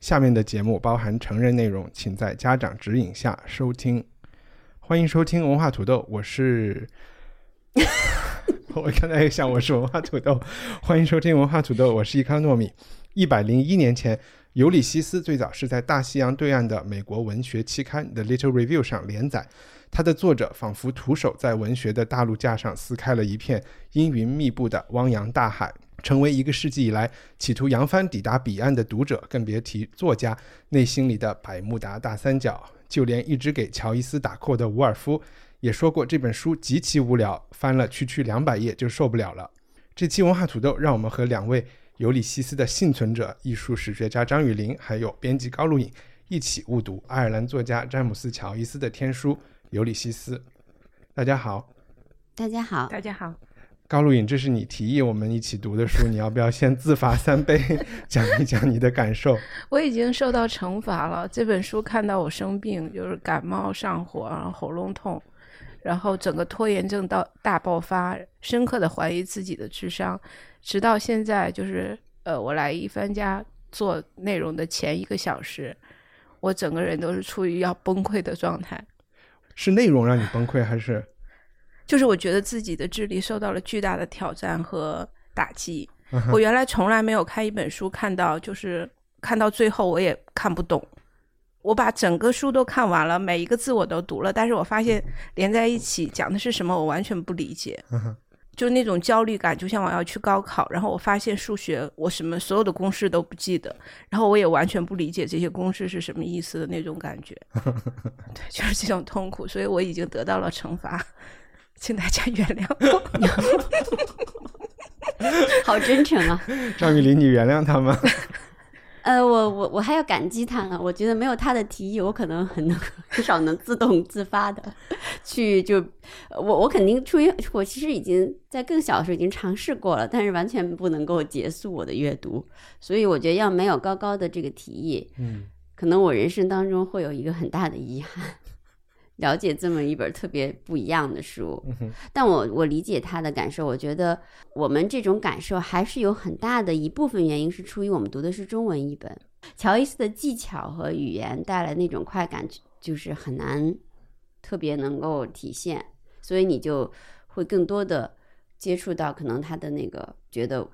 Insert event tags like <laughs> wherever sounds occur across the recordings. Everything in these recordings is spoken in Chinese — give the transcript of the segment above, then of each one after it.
下面的节目包含成人内容，请在家长指引下收听。欢迎收听文化土豆，我是。<laughs> 我刚才也想我是文化土豆，欢迎收听文化土豆，我是伊康糯米。一百零一年前，《尤里西斯》最早是在大西洋对岸的美国文学期刊《The Little Review》上连载。它的作者仿佛徒手在文学的大陆架上撕开了一片阴云密布的汪洋大海，成为一个世纪以来企图扬帆抵达彼岸的读者，更别提作家内心里的百慕达大三角。就连一直给乔伊斯打 call 的伍尔夫也说过，这本书极其无聊，翻了区区两百页就受不了了。这期文化土豆，让我们和两位尤里西斯的幸存者、艺术史学家张雨林，还有编辑高露颖一起误读爱尔兰作家詹姆斯·乔伊斯的天书《尤里西斯》。大家好，大家好，大家好，高露颖，这是你提议我们一起读的书，你要不要先自罚三杯，讲一讲你的感受？<laughs> 我已经受到惩罚了。这本书看到我生病，就是感冒上火，然后喉咙痛，然后整个拖延症到大爆发，深刻的怀疑自己的智商，直到现在，就是呃，我来一帆家做内容的前一个小时，我整个人都是处于要崩溃的状态。是内容让你崩溃，还是就是我觉得自己的智力受到了巨大的挑战和打击。我原来从来没有看一本书看到，就是看到最后我也看不懂。我把整个书都看完了，每一个字我都读了，但是我发现连在一起讲的是什么，我完全不理解。就那种焦虑感，就像我要去高考，然后我发现数学我什么所有的公式都不记得，然后我也完全不理解这些公式是什么意思的那种感觉。<laughs> 对，就是这种痛苦，所以我已经得到了惩罚，请大家原谅我。<laughs> 好真诚啊！张雨林，你原谅他吗？<laughs> 呃，我我我还要感激他呢。我觉得没有他的提议，我可能很能至少能自动自发的 <laughs> 去就我我肯定出于我其实已经在更小的时候已经尝试过了，但是完全不能够结束我的阅读。所以我觉得要没有高高的这个提议，嗯，可能我人生当中会有一个很大的遗憾。了解这么一本特别不一样的书，但我我理解他的感受。我觉得我们这种感受还是有很大的一部分原因是出于我们读的是中文译本。乔伊斯的技巧和语言带来那种快感，就是很难特别能够体现，所以你就会更多的接触到可能他的那个觉得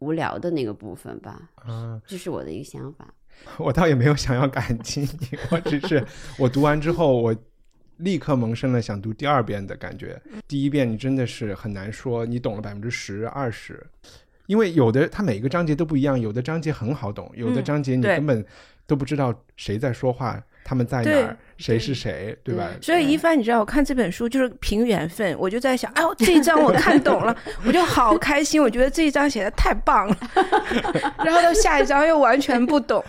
无聊的那个部分吧。嗯，这是我的一个想法。<laughs> 我倒也没有想要感激你，我只是我读完之后我。立刻萌生了想读第二遍的感觉。第一遍你真的是很难说你懂了百分之十、二十，因为有的它每个章节都不一样，有的章节很好懂，有的章节你根本都不知道谁在说话。他们在哪儿？谁是谁？对吧？所以一帆，你知道，我看这本书就是凭缘分，我就在想，<laughs> 哎呦，这一章我看懂了，我就好开心，我觉得这一章写的太棒了。<laughs> 然后到下一章又完全不懂。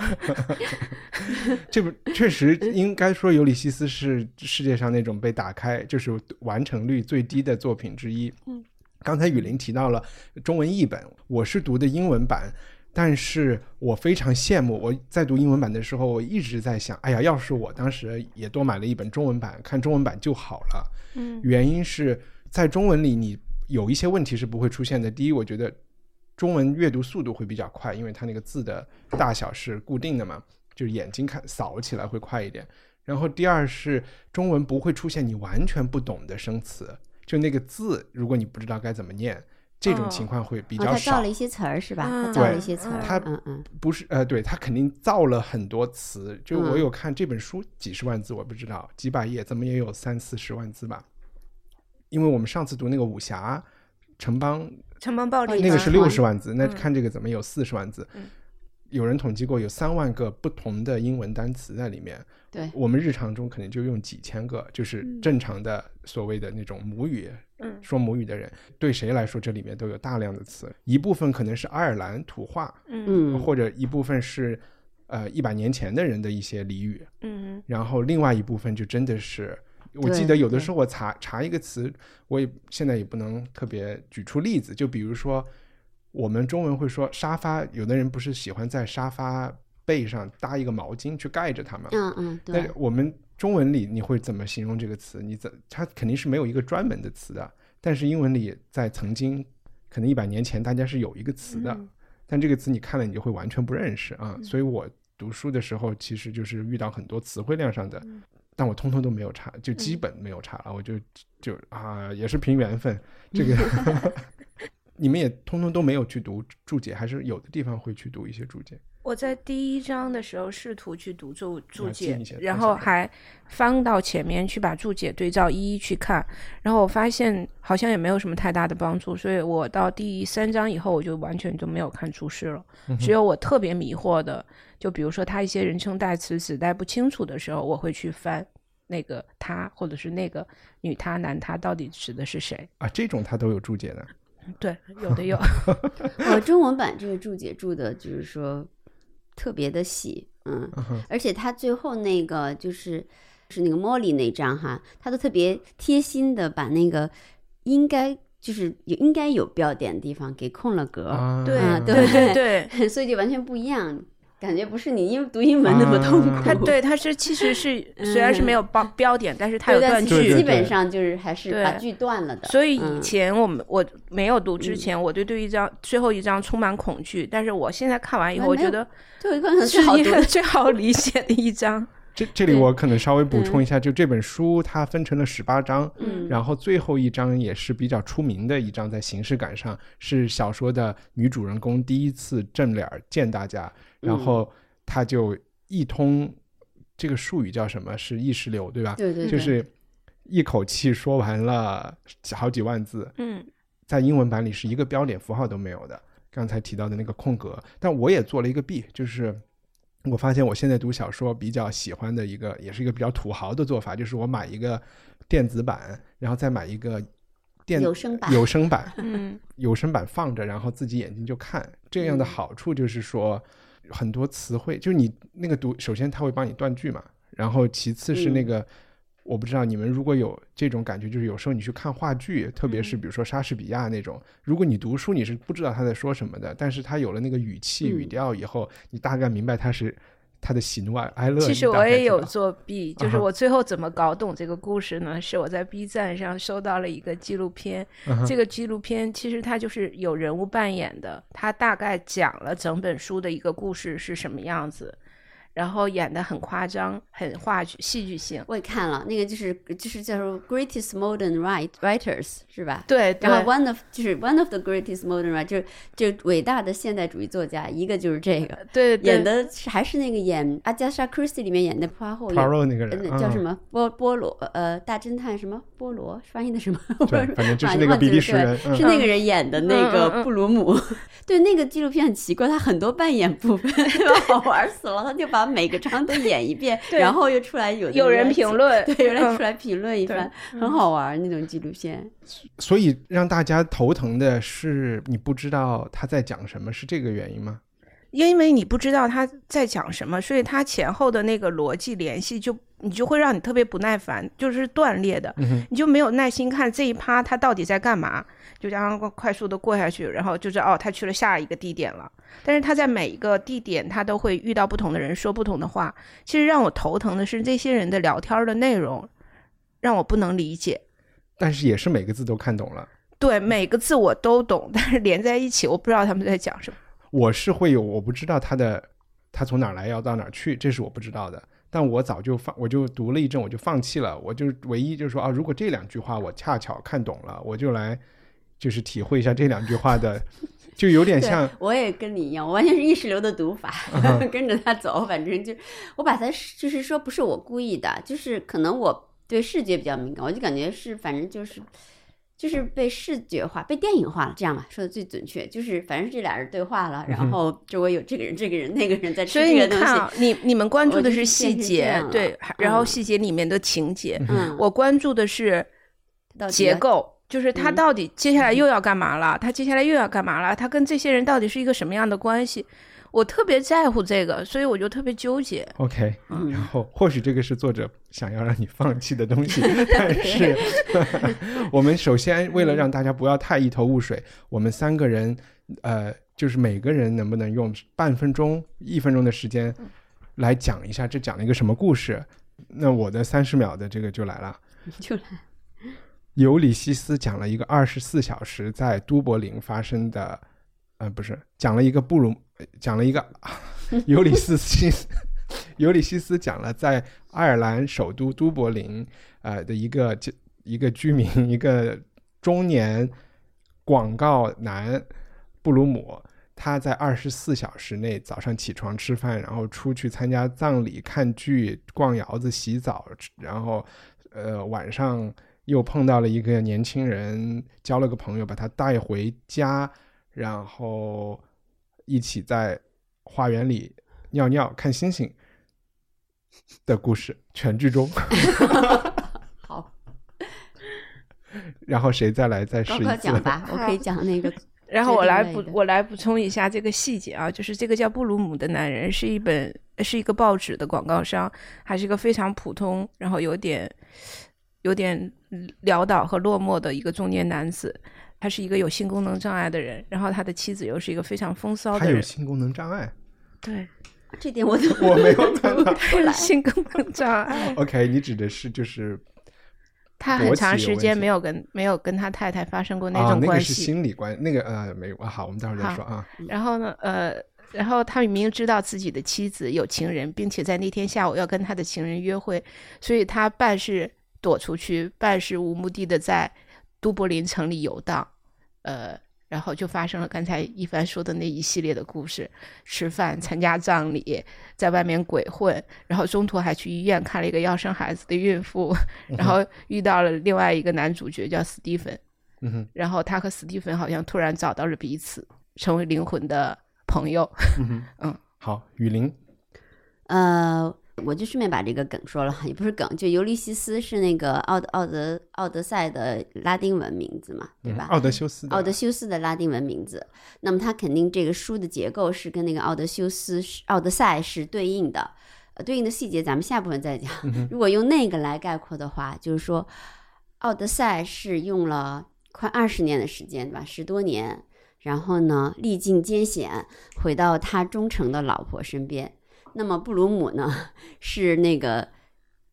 <laughs> 这本确实应该说，《尤里西斯》是世界上那种被打开就是完成率最低的作品之一。嗯，刚才雨林提到了中文译本，我是读的英文版。但是我非常羡慕，我在读英文版的时候，我一直在想，哎呀，要是我当时也多买了一本中文版，看中文版就好了。嗯，原因是在中文里，你有一些问题是不会出现的。第一，我觉得中文阅读速度会比较快，因为它那个字的大小是固定的嘛，就是眼睛看扫起来会快一点。然后第二是中文不会出现你完全不懂的生词，就那个字，如果你不知道该怎么念。这种情况会比较少。他造了一些词儿是吧？他造了一些词儿。他嗯嗯，不是呃，对他肯定造了很多词。就我有看这本书几十万字，我不知道几百页，怎么也有三四十万字吧？因为我们上次读那个武侠城邦城邦暴力那个是六十万字，那看这个怎么有四十万字？有人统计过有三万个不同的英文单词在里面。对，我们日常中可能就用几千个，就是嗯。正常的所谓的那种母语，嗯。说母语的人，对谁来说这里面都有大量的词，一部分可能是爱尔兰土话，嗯。嗯，或者一部分是呃一百年前的人的一些俚语，嗯。然后另外一部分就真的是。我记得有的时候我查查一个词，我也现在也不能特别举出例子，就比如说我们中文会说沙发，有的人不是喜欢在沙发背上搭一个毛巾去盖着它吗？嗯嗯，对但是，我们中文里你会怎么形容这个词？你怎它肯定是没有一个专门的词的，但是英文里在曾经可能一百年前大家是有一个词的，嗯但这个词你看了你就会完全不认识啊。所以我读书的时候其实就是遇到很多词汇量上的，但我通通都没有查，就基本没有查了，我就就啊也是凭缘分，这个 <laughs> 你们也通通都没有去读注解，还是有的地方会去读一些注解。我在第一章的时候试图去读注注解然后还翻到前面去把注解对照一一去看，然后我发现好像也没有什么太大的帮助，所以我到第三章以后我就完全就没有看注释了。只有我特别迷惑的，就比如说他一些人称代词指代不清楚的时候，我会去翻那个他或者是那个女他男他到底指的是谁？啊，这种他都有注解的，对，<laughs> 有的有。<laughs> 我中文版这个注解注的就是说特别的细，嗯，而且他最后那个就是是那个茉莉那章哈，他都特别贴心的把那个应该就是有应该有标点的地方给空了格，啊，对啊对对对，<laughs> 所以就完全不一样，感觉不是你英读英文那么痛苦。啊它对它是其实是 <laughs> 虽然是没有标标点，但是它有，断句。基本上就是还是把句断了的。所以以嗯前我们我没有读之前，我对对一章最后一章充满恐惧，但是我现在看完以后，我觉得最后一个是一最好读最好理解的一章。这这里我可能稍微补充一下，就这本书它分成了十八章，嗯然后最后一章也是比较出名的一章，在形式感上是小说的女主人公第一次正脸儿见大家，然后她就一通这个术语叫什么？是意识流，对吧？对对，对就是一口气说完了好几万字，嗯在英文版里是一个标点符号都没有的。刚才提到的那个空格，但我也做了一个弊，就是我发现我现在读小说比较喜欢的一个，也是一个比较土豪的做法，就是我买一个电子版，然后再买一个电有声版有声版，<laughs> 嗯有声版放着，然后自己眼睛就看。这样的好处就是说，很多词汇，就是你那个读，首先它会帮你断句嘛，然后其次是那个，我不知道你们如果有这种感觉，就是有时候你去看话剧，特别是比如说莎士比亚那种，如果你读书你是不知道他在说什么的，但是他有了那个语气、嗯语调以后，你大概明白他是他的喜怒哀哀乐。其实我也有作弊，<laughs> 就是我最后怎么搞懂这个故事呢？是我在 B 站上收到了一个纪录片，嗯这个纪录片其实它就是有人物扮演的，它大概讲了整本书的一个故事是什么样子，然后演的很夸张，很话剧戏剧性。我也看了，那个就是就是叫做 Greatest Modern Write Writers 是吧？对，对然后 one of 就是 one of the greatest modern Writers 就是就伟大的现代主义作家，一个就是这个对对演的是还是那个演阿加莎·克里斯蒂里面演的花后演 Poirot 那个人呃叫什嗯么波波罗呃大侦探什么波罗翻译的什么？<laughs> 对反正就是啊那个比利时人嗯是那个人演的那个布鲁姆。<laughs> 对，那个纪录片很奇怪，他很多扮演部分，<laughs> 好玩死了，他就把每个章都演一遍，<laughs> 然后又出来有有人评论。对，有人嗯。出来评论一对。番，很好玩那种纪录片。所以让大家头疼的是你不知道他在讲什么，是这个原因吗？因为你不知道他在讲什么，所以他前后的那个逻辑联系就你就会让你特别不耐烦，就是断裂的，你就没有耐心看这一趴他到底在干嘛，就这样快速的过下去，然后就是哦，他去了下一个地点了。但是他在每一个地点，他都会遇到不同的人，说不同的话。其实让我头疼的是这些人的聊天的内容，让我不能理解。但是也是每个字都看懂了。对每个字我都懂，但是连在一起，我不知道他们在讲什么。我是会有，我不知道他的他从哪儿来要到哪儿去，这是我不知道的。但我早就放，我就读了一阵，我就放弃了。我就唯一就是说啊，如果这两句话我恰巧看懂了，我就来就是体会一下这两句话的，就有点像，我也跟你一样，我完全是意识流的读法，嗯跟着他走，反正就我把它就是说不是我故意的，就是可能我对视觉比较敏感，我就感觉是反正就是就是被视觉化、被电影化了，这样吧，说的最准确，就是反正这俩人对话了，然后周围有这个人、这个人、那个人在吃所以这个东西。你看啊，你你们关注的是细节对，然后嗯细节里面的情节，嗯，我关注的是结构，就是他嗯到底接下来又要干嘛了？他接下来又要干嘛了？他跟这些人到底是一个什么样的关系？我特别在乎这个，所以我就特别纠结。OK，嗯然后或许这个是作者想要让你放弃的东西，<laughs> 但是 <laughs> 我们首先为了让大家不要太一头雾水，我们三个人呃，就是每个人能不能用半分钟、一分钟的时间来讲一下这讲了一个什么故事？那我的三十秒的这个就来了。就来尤里西斯讲了一个二十四小时在都柏林发生的，呃，不是讲了一个布鲁，呃讲了一个 <laughs> 尤里斯西斯，<laughs> 尤里西斯讲了在爱尔兰首都都柏林，呃的一个一个居民，<laughs> 一个中年广告男布鲁姆，他在二十四小时内早上起床吃饭，然后出去参加葬礼、看剧、逛窑子、洗澡，然后呃晚上又碰到了一个年轻人，交了个朋友，把他带回家，然后一起在花园里尿尿、看星星的故事，全剧终。<laughs> 好，然后谁再来再试一次？高讲吧，<laughs> 我可以讲那个然后我来补我来补充一下这个细节啊，就是这个叫布鲁姆的男人是一本是一个报纸的广告商，还是一个非常普通，然后有点有点潦倒和落寞的一个中年男子。他是一个有性功能障碍的人，然后他的妻子又是一个非常风骚的他有。性功能障碍，对，<laughs> 这点我都我没有看到。他有性功能障碍。<laughs> OK，你指的是就是 <laughs> 他很长时间没有跟没有跟他太太发生过那啊，那个是种关系。心理关，那个呃没有啊。好，我们待会儿再说啊。然后呢，呃，然后他明明知道自己的妻子有情人，并且在那天下午要跟他的情人约会，所以他半是躲出去，半是无目的的在都柏林城里游荡，呃，然后就发生了刚才一帆说的那一系列的故事：吃饭、参加葬礼，在外面鬼混，然后中途还去医院看了一个要生孩子的孕妇，然后遇到了另外一个男主角叫斯蒂芬，嗯哼，然后他和史蒂芬好像突然找到了彼此，成为灵魂的朋友。嗯。<laughs> 好，雨林，呃，我就顺便把这个梗说了，也不是梗，就尤利西斯是那个奥德奥德奥德赛的拉丁文名字嘛，对吧？嗯奥德修斯的，奥德修斯的拉丁文名字，那么他肯定这个书的结构是跟那个奥德修斯是奥德赛是对应的，呃，对应的细节咱们下部分再讲。如果用那个来概括的话，就是说，奥德赛是用了快二十年的时间，对吧？十多年，然后呢，历尽艰险，回到他忠诚的老婆身边。那么布鲁姆呢，<laughs> 是那个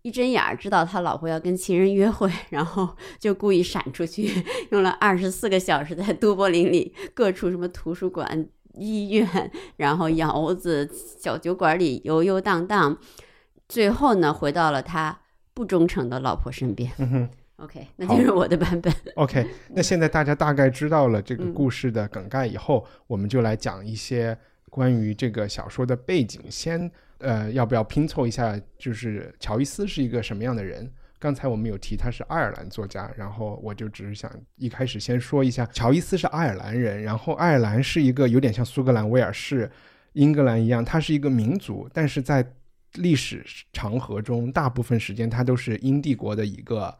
一睁眼儿知道他老婆要跟情人约会，<laughs> 然后就故意闪出去，用了二十四个小时在都柏林里各处什么图书馆、医院，然后窑子、小酒馆里游游荡荡，最后呢回到了他不忠诚的老婆身边。嗯哼 OK，那就是我的版本。<laughs> OK，那现在大家大概知道了这个嗯故事的梗概以后，我们就来讲一些关于这个小说的背景。先，呃，要不要拼凑一下？就是乔伊斯是一个什么样的人？刚才我们有提他是爱尔兰作家，然后我就只是想一开始先说一下，乔伊斯是爱尔兰人，然后爱尔兰是一个有点像苏格兰、威尔士、英格兰一样，它是一个民族，但是在历史长河中，大部分时间它都是英帝国的一个。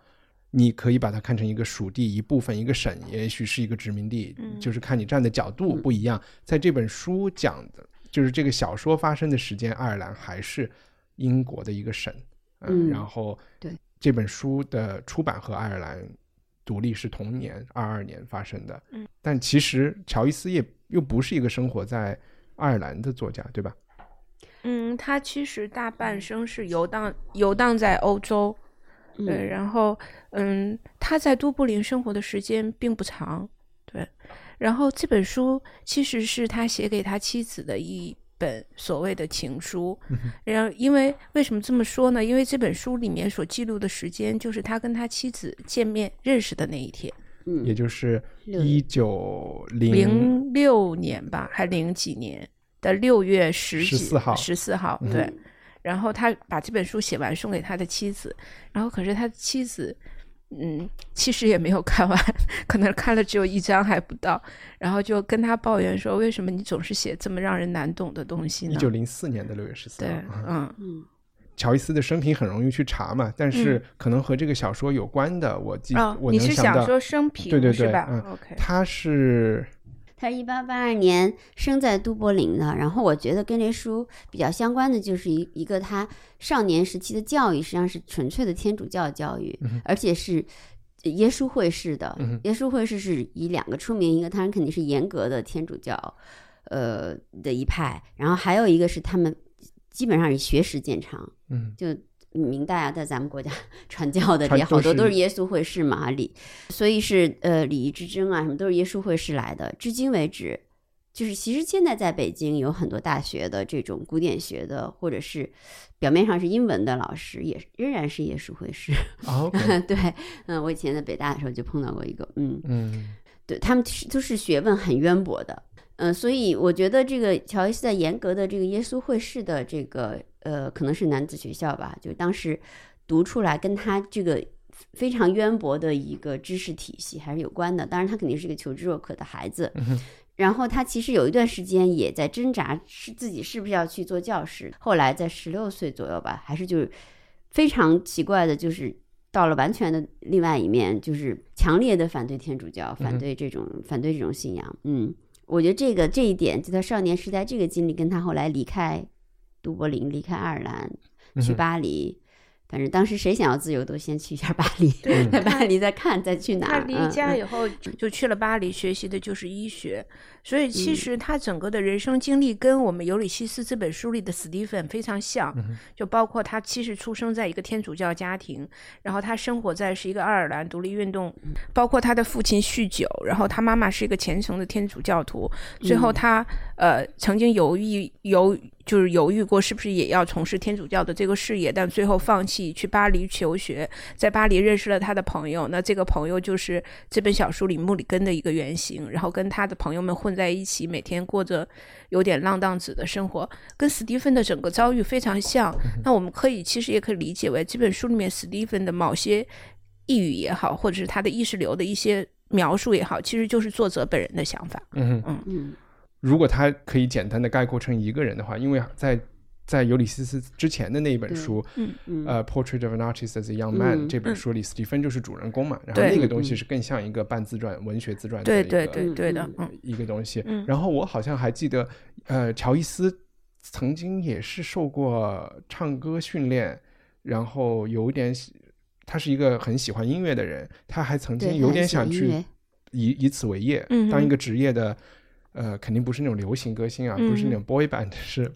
你可以把它看成一个属地一部分，一个省，也许是一个殖民地，嗯。就是看你站的角度不一样。在这本书讲的，就是这个小说发生的时间，爱尔兰还是英国的一个省，嗯然后对。这本书的出版和爱尔兰独立是同年二二年发生的，嗯，但其实乔伊斯也又不是一个生活在爱尔兰的作家，对吧？嗯，他其实大半生是游荡游荡在欧洲，对，嗯然后嗯，他在都柏林生活的时间并不长，对，然后这本书其实是他写给他妻子的一本所谓的情书，然后因为为什么这么说呢？因为这本书里面所记录的时间就是他跟他妻子见面认识的那一天，嗯也嗯，就是六一九零零六年吧，还零几年的六月十几14号十四号，嗯对。然后他把这本书写完送给他的妻子，然后可是他的妻子，嗯，其实也没有看完，可能看了只有一章还不到，然后就跟他抱怨说：“为什么你总是写这么让人难懂的东西呢？”一九零四年的六月十四对，，嗯嗯。<laughs> 乔伊斯的生平很容易去查嘛，但是可能和这个小说有关的，我记、哦，我你是想能想到，说生平对对对，是吧、他是他是一八八二年生在都柏林的，然后我觉得跟这书比较相关的就是一一个他少年时期的教育，实际上是纯粹的天主教教育，而且是耶稣会士的。耶稣会士是以两个出名，一个当然肯定是严格的天主教，呃的一派，然后还有一个是他们基本上以学识见长，嗯就明代啊，在咱们国家 <laughs> 传教的传也好多都是耶稣会士嘛，礼，所以是呃礼仪之争啊，什么都是耶稣会士来的。至今为止，就是其实现在在北京有很多大学的这种古典学的，或者是表面上是英文的老师，也仍然是耶稣会士。<laughs> 啊对，嗯，我以前在北大的时候就碰到过一个，嗯，嗯对他们是都是学问很渊博的，嗯、所以我觉得这个乔伊斯在严格的这个耶稣会士的这个呃，可能是男子学校吧，就当时读出来跟他这个非常渊博的一个知识体系还是有关的。当然，他肯定是一个求知若渴的孩子。然后他其实有一段时间也在挣扎，是自己是不是要去做教师。后来在十六岁左右吧，还是就是非常奇怪的，就是到了完全的另外一面，就是强烈的反对天主教，反对这种、反对这种信仰。嗯，我觉得这个这一点，就他少年时代这个经历，跟他后来离开都柏林、离开爱尔兰去巴黎。反正当时谁想要自由，都先去一下巴黎，对 <laughs> 在巴黎再看，再去哪儿。他离家以后就去了巴黎，学习的就是医学，所以嗯。其实他整个的人生经历跟我们《尤里西斯》这本书里的史蒂芬非常像，就包括他其实出生在一个天主教家庭，然后他生活在是一个爱尔兰独立运动，包括他的父亲酗酒，然后他妈妈是一个虔诚的天主教徒，最后他呃曾经犹豫犹就是犹豫过是不是也要从事天主教的这个事业，但最后放弃去巴黎求学，在巴黎认识了他的朋友，那这个朋友就是这本小说里穆里根的一个原型，然后跟他的朋友们混在一起，每天过着有点浪荡子的生活，跟史蒂芬的整个遭遇非常像。那我们可以其实也可以理解为这本书里面史蒂芬的某些抑郁也好，或者是他的意识流的一些描述也好，其实就是作者本人的想法。嗯嗯，嗯如果他可以简单的概括成一个人的话，因为在在尤里西斯之前的那一本书，嗯呃，《Portrait of an Artist as a Young Man》、嗯这本书里，斯蒂芬就是主人公嘛，然后那个东西嗯是更像一个半自传、文学自传的对一个对对对的，嗯。一个东西。嗯然后我好像还记得，呃，乔伊斯曾经也是受过唱歌训练，然后有点喜，他是一个很喜欢音乐的人，他还曾经，有点想去以以此为业，嗯当一个职业的。呃，肯定不是那种流行歌星啊，不是那嗯种 boy band，是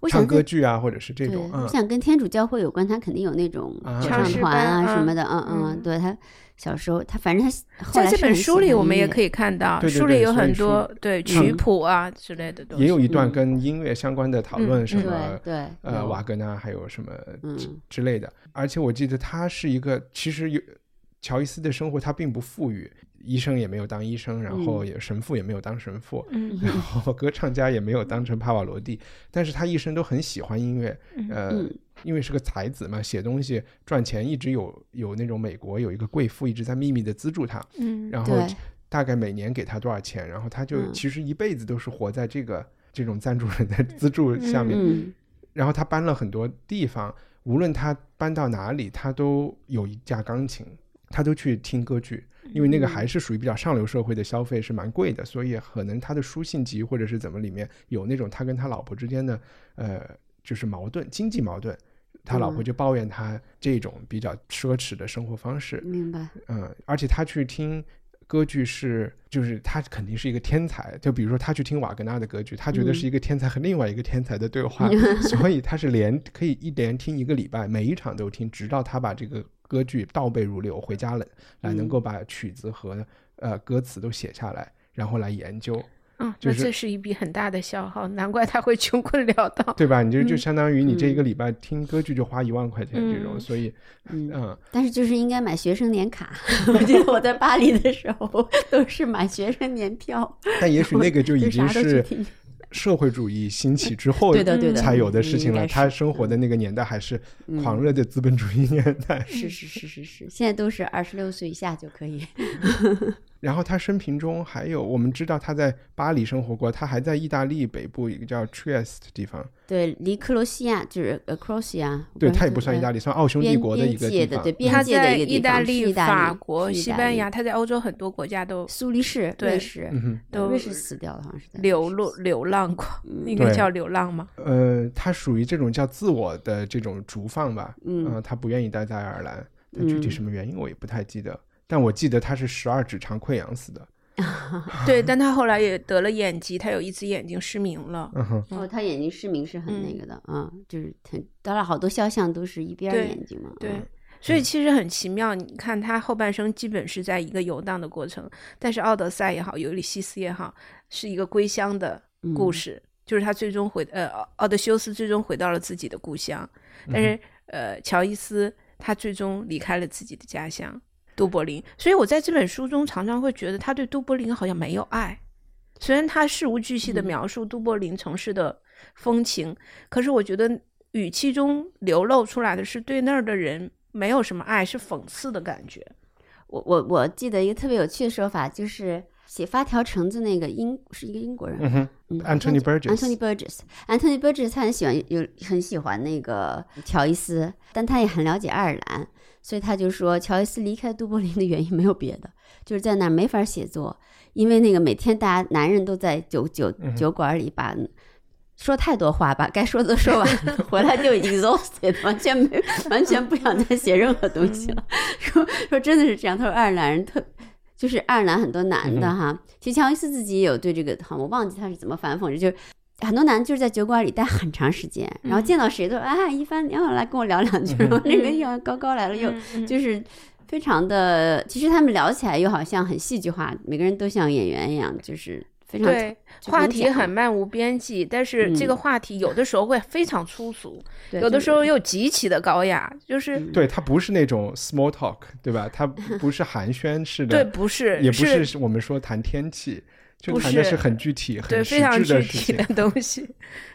我想唱歌跟剧啊，或者是这，种。嗯我，想跟天主教会有关，他肯定有那种啊合唱团啊什么的，嗯嗯嗯，对他小时候他反正他后来在这本书里，我们也可以以看到，对对书里有很多对曲嗯谱啊之类的东西。也有一段嗯跟音乐相关的讨论，什么对呃瓦格纳，还有什么之嗯之类的。而且我记得他是一个，其实有乔伊斯的生活他并不富裕，医生也没有当医生，然后也神父也没有当神父，嗯。<laughs> 然后歌唱家也没有当成帕瓦罗蒂，但是他一生都很喜欢音乐，呃。嗯。因为是个才子嘛，写东西赚钱，一直有有那种美国有一个贵妇一直在秘密的资助他，嗯然后大概每年给他多少钱，然后他就嗯。其实一辈子都是活在这个这种赞助人的资助下面。嗯。然后他搬了很多地方，无论他搬到哪里，他都有一架钢琴，他都去听歌剧，因为那个还是属于比较上流社会的消费，是蛮贵的，所以可能他的书信集或者是怎么里面有那种他跟他老婆之间的呃就是矛盾，经济矛盾。他老婆嗯就抱怨他这种比较奢侈的生活方式，明白，嗯，而且他去听歌剧是，就是他肯定是一个天才。就比如说他去听瓦格纳的歌剧，他觉得嗯是一个天才和另外一个天才的对话，<laughs> 所以他是连可以一连听一个礼拜，每一场都听，直到他把这个歌剧倒背如流，回家了来能嗯够把曲子和呃歌词都写下来，然后来研究。嗯，就是那这是一笔很大的消耗，难怪他会穷困潦倒。<laughs> 对吧？你就就嗯相当于你这一个礼拜听歌剧就花一万块钱这种，嗯所以嗯。嗯，但是就是应该买学生年卡，<laughs> 我记得我在巴黎的时候都是买学生年票，但也许那个就已经 <laughs> 是听社会主义兴起之后对的对的才有的事情了。他生活的那个年代还是嗯狂热的资本主义年代。是是是是是，现在都是二十六岁以下就可以。<laughs> 然后他生平中还有，我们知道他在巴黎生活过，他还在意大利北部一个叫 Trieste 的地方，对，离克罗西亚就是呃克罗西亚，对，他也不算意大利，算奥匈帝国的一个地方。边界的对边他界的在一个地方意大利、大利法国、西班牙，他在欧洲很多国家都苏黎世、对瑞士，都瑞士死掉了，好像是流落流浪过，嗯对应该叫流浪吗？呃，他属于这种叫自我的这种逐放吧，嗯呃，他不愿意待在爱尔兰，但具体嗯什么原因我也不太记得，但我记得他是十二指肠溃疡死的。<laughs> 对，但他后来也得了眼疾，他有一只眼睛失明了。嗯哼，哦，他眼睛失明是很那嗯个的啊，就是他，当然好多肖像都是一边儿眼睛嘛，对嗯，所以其实很奇妙。你看他后半生基本是在一个游荡的过程，但是《奥德赛》也好，《尤里西斯》也好，是一个归乡的故嗯事，就是他最终回呃奥奥德修斯最终回到了自己的故乡，但是、呃乔伊斯他最终离开了自己的家乡都柏林。所以我在这本书中常常会觉得他对都柏林好像没有爱。虽然他事无巨细的嗯描述都柏林城市的风情，可是我觉得语气中流露出来的是对那儿的人没有什么爱，是讽刺的感觉。我我我记得一个特别有趣的说法，就是写发条橙子那个英是一个英国人，嗯哼嗯，Anthony Burgess Anthony Burgess，Anthony Burgess 他很喜欢有很喜欢那个乔伊斯，但他也很了解爱尔兰，所以他就说乔伊斯离开都柏林的原因没有别的，就是在那儿没法写作，因为那个每天大家男人都在酒酒嗯酒馆里把。说太多话，吧该说的都说完了，<laughs> 回来就 exhausted，完全没完全不想再写任何东西了。<laughs> 说说真的是这样，他说爱尔兰人特就是爱尔兰很多男的哈，其实乔伊斯自己也有对这个，好，我忘记他是怎么反讽的，就是很多男的就是在酒馆里待很长时间，然后见到谁都啊一帆，你好来跟我聊两句，然后 <laughs> 那个又高高来了又嗯就是非常的，其实他们聊起来又好像很戏剧化，每个人都像演员一样，就是非常对，话题很漫无边际，但是这个话题有的时候会非常粗俗，对有的时候又极其的高雅，就是、对他不是那种 small talk，对吧？他不是寒暄式的，对，不是，也不是是我们说谈天气，就不是谈的是很具体、对很实非常具体的。东西，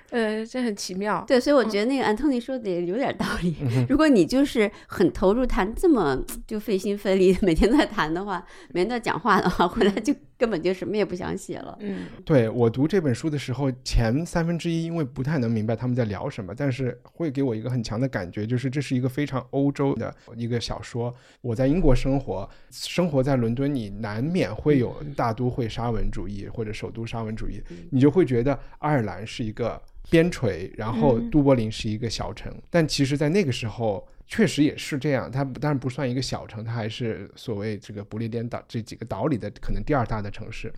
呃，这很奇妙。对，所以我觉得那个安东尼说的也有点道理。嗯如果你就是很投入谈这么就费心费力，每天都在谈的话，每天都在讲话的话，回来就根本就什么也不想写了。嗯，对我读这本书的时候，前三分之一因为不太能明白他们在聊什么，但是会给我一个很强的感觉，就是这是一个非常欧洲的一个小说。我在英国生活，生活在伦敦，你难免会有大都会沙文主义或者首都沙文主义，你就会觉得爱尔兰是一个边陲，然后都柏林是一个小城。但其实，在那个时候。确实也是这样，它当然不算一个小城，它还是所谓这个不列颠岛这几个岛里的可能第二大的城市。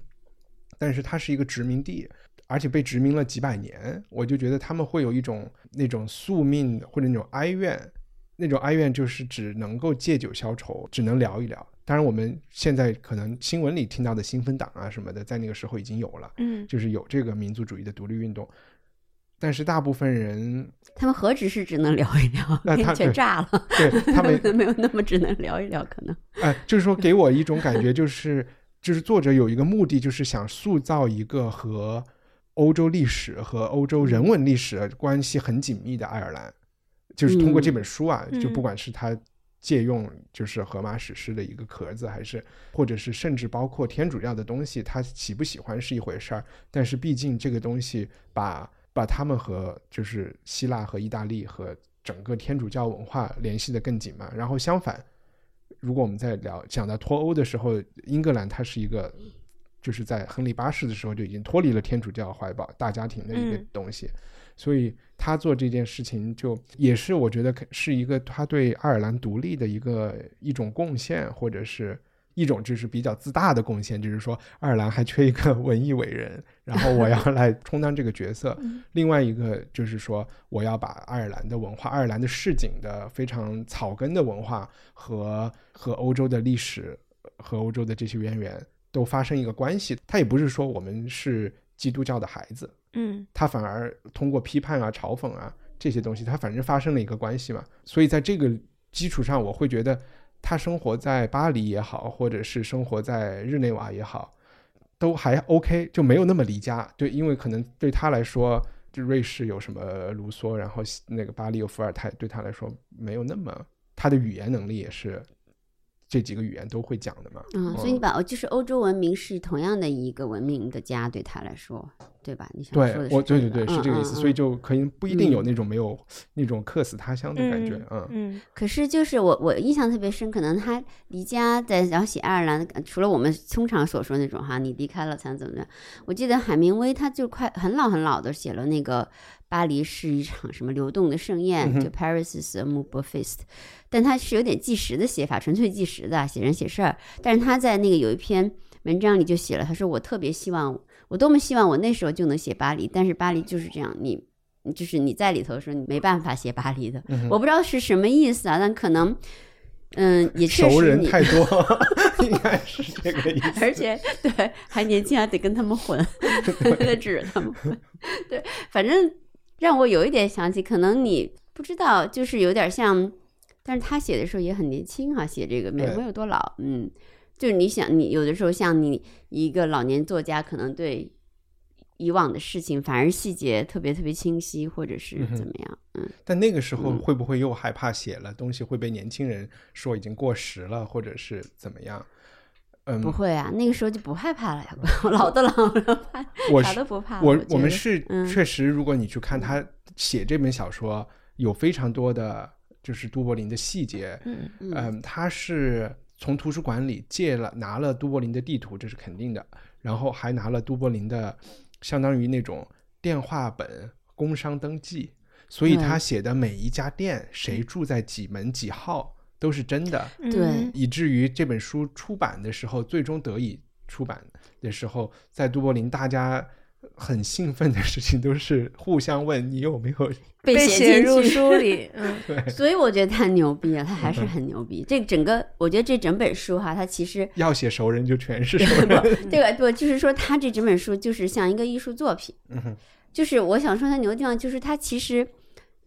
但是它是一个殖民地，而且被殖民了几百年，我就觉得他们会有一种那种宿命或者那种哀怨，那种哀怨就是只能够借酒消愁，只能聊一聊。当然，我们现在可能新闻里听到的新芬党啊什么的，在那个时候已经有了，嗯，就是有这个民族主义的独立运动。但是大部分人，他们何止是只能聊一聊，那他 <laughs> 对全炸了。对他们没有那么只能聊一聊，可能。哎，就是说给我一种感觉，就是就是作者有一个目的，就是想塑造一个和欧洲历史和欧洲人文历史关系很紧密的爱尔兰，就是通过这本书啊，就不管是他借用就是荷马史诗的一个壳子，还是或者是甚至包括天主教的东西，他喜不喜欢是一回事儿，但是毕竟这个东西把把他们和就是希腊和意大利和整个天主教文化联系的更紧嘛，然后相反。如果我们在聊讲到脱欧的时候，英格兰它是一个，就是在亨利八世的时候就已经脱离了天主教怀抱大家庭的一个嗯东西，所以他做这件事情就也是我觉得是一个他对爱尔兰独立的一个一种贡献，或者是一种就是比较自大的贡献，就是说爱尔兰还缺一个 <laughs> 文艺伟人，然后我要来充当这个角色。<laughs> 另外一个就是说，我要把爱尔兰的文化、爱尔兰的市井的非常草根的文化和和欧洲的历史和欧洲的这些渊源都发生一个关系。他也不是说我们是基督教的孩子，嗯他反而通过批判啊、嘲讽啊这些东西，他反正发生了一个关系嘛。所以在这个基础上，我会觉得他生活在巴黎也好，或者是生活在日内瓦也好，都还 OK，就没有那么离家。对，因为可能对他来说，就瑞士有什么卢梭，然后那个巴黎有伏尔泰，对他来说没有那么，他的语言能力也是这几个语言都会讲的嘛。嗯，所以你把就是欧洲文明是同样的一个文明的家，对他来说，对吧？你想说的是这个对对对是这个意思，所以就可以不一定有嗯那种没有那种客死他乡的感觉，嗯嗯可是就是我我印象特别深，可能他离家在然后写爱尔兰，呃除了我们通常所说那种哈，你离开了才能怎么样？我记得海明威他就快很老很老的写了那个巴黎是一场什么流动的盛宴，嗯就 Paris is a mover feast，但它是有点纪实的写法，纯粹纪实的写人写事儿。但是他在那个有一篇文章里就写了，他说我特别希望，我多么希望我那时候就能写巴黎，但是巴黎就是这样，你。就是你在里头的时候，你没办法写巴黎的，嗯我不知道是什么意思啊，但可能，嗯，也确实你，人太多，<laughs> 应该是这个意思。<laughs> 而且对还年轻，还得跟他们混，<laughs> 得指着他们混，对，反正让我有一点想起，可能你不知道，就是有点像，但是他写的时候也很年轻哈、写这个没对没有多老，嗯，就是你想，你有的时候像你一个老年作家，可能对。以往的事情反而细节特别特别清晰，或者是怎么样？嗯，但那个时候嗯会不会又害怕写了东西会被年轻人说已经过时了，或者是怎么样？嗯，不会啊，那个时候就不害怕了呀，<laughs> 老的老了，怕啥都不怕了。我我们是嗯确实，如果你去看他写这本小说，有非常多的就是都柏林的细节。嗯嗯嗯，他是从图书馆里借了拿了都柏林的地图，这是肯定的，然后还拿了都柏林的相当于那种电话本、工商登记，所以他写的每一家店谁住在几门几号都是真的。对嗯以至于这本书出版的时候，最终得以出版的时候，在都柏林，大家很兴奋的事情都是互相问你有没有 <laughs> 被被写入书里，<laughs> 嗯所以我觉得他牛逼啊，他还嗯是很牛逼。<laughs> 这整个，我觉得这整本书哈，它其实要写熟人就全是熟人。这个不就是说，他这整本书就是像一个艺术作品。嗯哼就是我想说他牛的地方，就是他其实，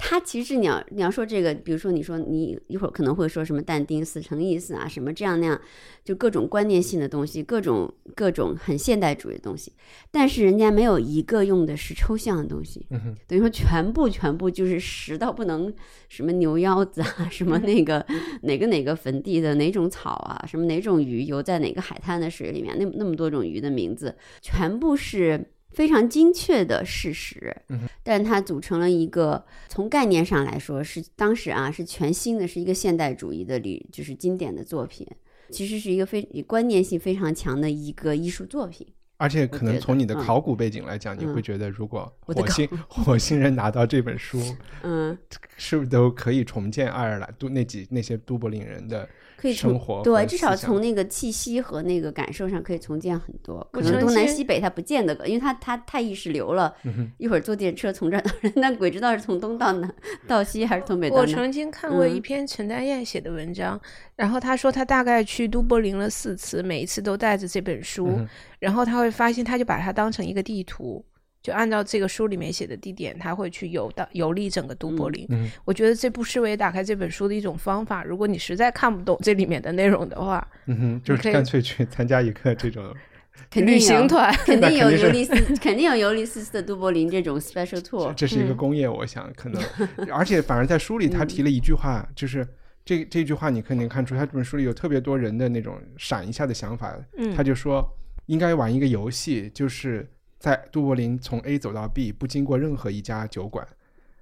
它其实你要你要说这个，比如说你说你一会儿可能会说什么但丁四层意思啊，什么这样那样，就各种观念性的东西，各种各种很现代主义的东西，但是人家没有一个用的是抽象的东西，嗯等于说全部全部就是实到不能，什么牛腰子啊，什么那个哪个哪个坟地的哪种草啊，什么哪种鱼游在哪个海滩的水里面，那那么多种鱼的名字，全部是非常精确的事实嗯，但它组成了一个从概念上来说是当时啊是全新的，是一个现代主义的理，就是经典的作品。其实是一个非观念性非常强的一个艺术作品。而且可能从你的考古背景来讲，你嗯会觉得如果火星 <laughs> 火星人拿到这本书，嗯，是不是都可以重建爱尔兰都那几那些都柏林人的可以从生活对，至少从那个气息和那个感受上可以重建很多。可能东南西北它不见得，因为它它太意识流了。嗯一会儿坐电车从这儿到那儿，那鬼知道是从东到南到西还是从北到我。曾经看过一嗯篇陈丹燕写的文章，然后他说他大概去都柏林了四次，每一次都带着这本书，嗯然后他会发现，他就把它当成一个地图，就按照这个书里面写的地点，他会去游到游历整个都柏林。嗯我觉得这不失为打开这本书的一种方法。如果你实在看不懂这里面的内容的话，嗯哼，就是干脆去参加一个这种旅 <laughs> 肯定行团 <laughs> 肯定有那肯定是尤利斯，肯定有尤利斯斯的都柏林这种 special <laughs> tour。这是一个嗯工业，我想可能，而且反而在书里他提了一句话，就是这这句话你肯定看出他这本书里有特别多人的那种闪一下的想法，嗯他就说应该玩一个游戏，就是在杜柏林从 A 走到 B 不经过任何一家酒馆，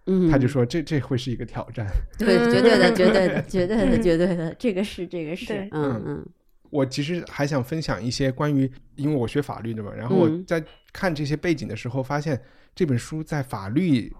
嗯，他就说这这会是一个挑战。<laughs> 对，绝对的，绝对的，绝对的，绝对的，这个是这个是，嗯嗯我其实还想分享一些关于，因为我学法律的嘛，然后我嗯在看这些背景的时候，发现这本书在法律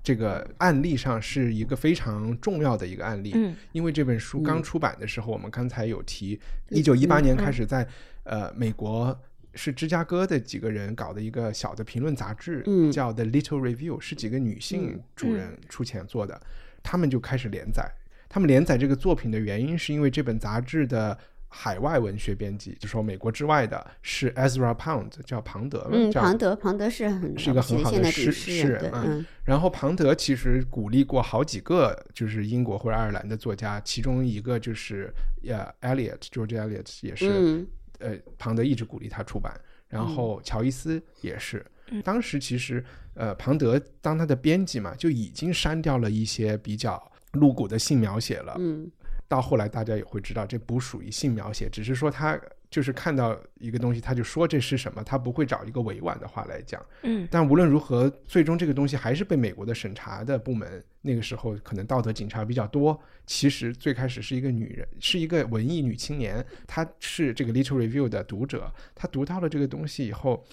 这个案例上是一个非常重要的一个案例。嗯因为这本书刚嗯出版的时候，我们刚才有提，一九一八年嗯开始在呃美国是芝加哥的几个人搞的一个小的评论杂志，嗯。叫 The Little Review，是几个女性嗯主人出钱做的，他们就开始连载。他们连载这个作品的原因，是因为这本杂志的海外文学编辑，就说美国之外的是 Ezra Pound，叫庞德了，嗯，叫庞德，庞德是很是一个很好的诗诗人，嗯嗯。然后庞德其实鼓励过好几个，就是英国或者爱尔兰的作家，其中一个就是呃 Eliot，George Eliot 也是、嗯呃庞德一直鼓励他出版。然后乔伊斯也是。嗯当时其实呃，庞德当他的编辑嘛，就已经删掉了一些比较露骨的性描写了。嗯到后来大家也会知道，这不属于性描写，只是说他就是看到一个东西，他就说这是什么，他不会找一个委婉的话来讲。嗯但无论如何，最终这个东西还是被美国的审查的部门，那个时候可能道德警察比较多。其实最开始是一个女人，是一个文艺女青年，她是这个 Little Review 的读者，她读到了这个东西以后。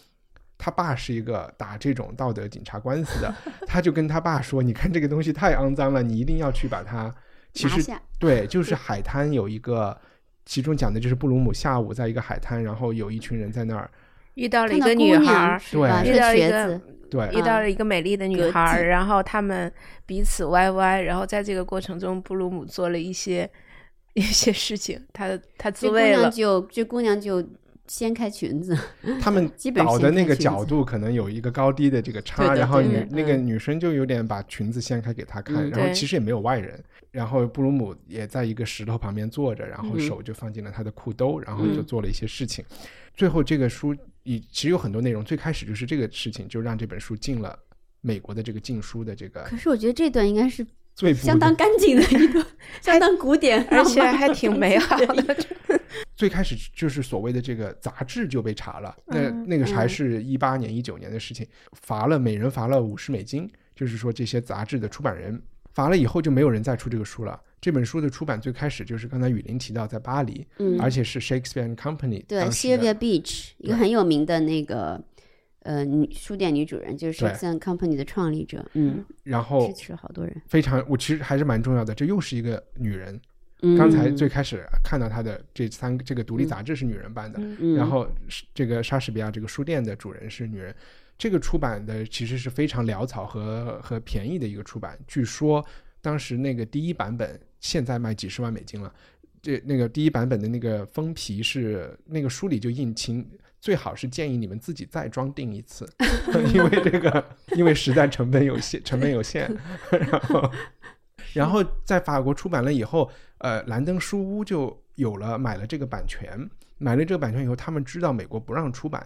他爸是一个打这种道德警察官司的，<laughs> 他就跟他爸说：“你看这个东西太肮脏了，你一定要去把它。”其实对，就 <laughs> 是海滩有一个，其中讲的就是布鲁姆下午在一个海滩，然后有一群人在那儿，遇到了一个女孩？对。遇到了一个，对，遇到了一个美丽的女孩然后他们彼此歪歪，然后在这个过程中，布鲁姆做了一些一些事情，他他自这姑娘就这姑娘就掀开裙子，<laughs> <laughs> 他们基本倒的那个角度可能有一个高低的这个差，对对然后女那个嗯女生就有点把裙子掀开给他看，嗯然后其实也没有外人，然后布鲁姆也在一个石头旁边坐着，然后嗯手就放进了他的裤兜，然后就嗯做了一些事情。最后这个书以其实有很多内容，最开始就是这个事情就让这本书进了美国的这个禁书的这个可是我觉得这段应该是最相当干净的一个，<laughs> 相当古典，而且还挺美好的。<laughs> 最开始就是所谓的这个杂志就被查了，那嗯那个还嗯是一八年、一九年的事情，罚了每人罚了五十美金，就是说这些杂志的出版人罚了以后就没有人再出这个书了。这本书的出版最开始就是刚才雨林提到在巴黎，嗯，而且是 Shakespeare and Company 对 Sylvia Beach 一个很有名的那个呃女书店女主人，就是对 Shakespeare Company 的创立者，嗯，然后支持好多人。非常，我其实还是蛮重要的，这又是一个女人。嗯刚才最开始看到她的这三个这个独立杂志是女人办的，嗯然后这个莎士比亚这个书店的主人是女人，这个出版的其实是非常潦草和和便宜的一个出版。据说当时那个第一版本现在卖几十万美金了，这那个第一版本的那个封皮是那个书里就印清，最好是建议你们自己再装订一次，<laughs> 因为这个 <laughs> 因为实在成本有限，成本有限，<laughs> 然后。然后在法国出版了以后，呃，兰登书屋就有了买了这个版权，买了这个版权以后，他们知道美国不让出版，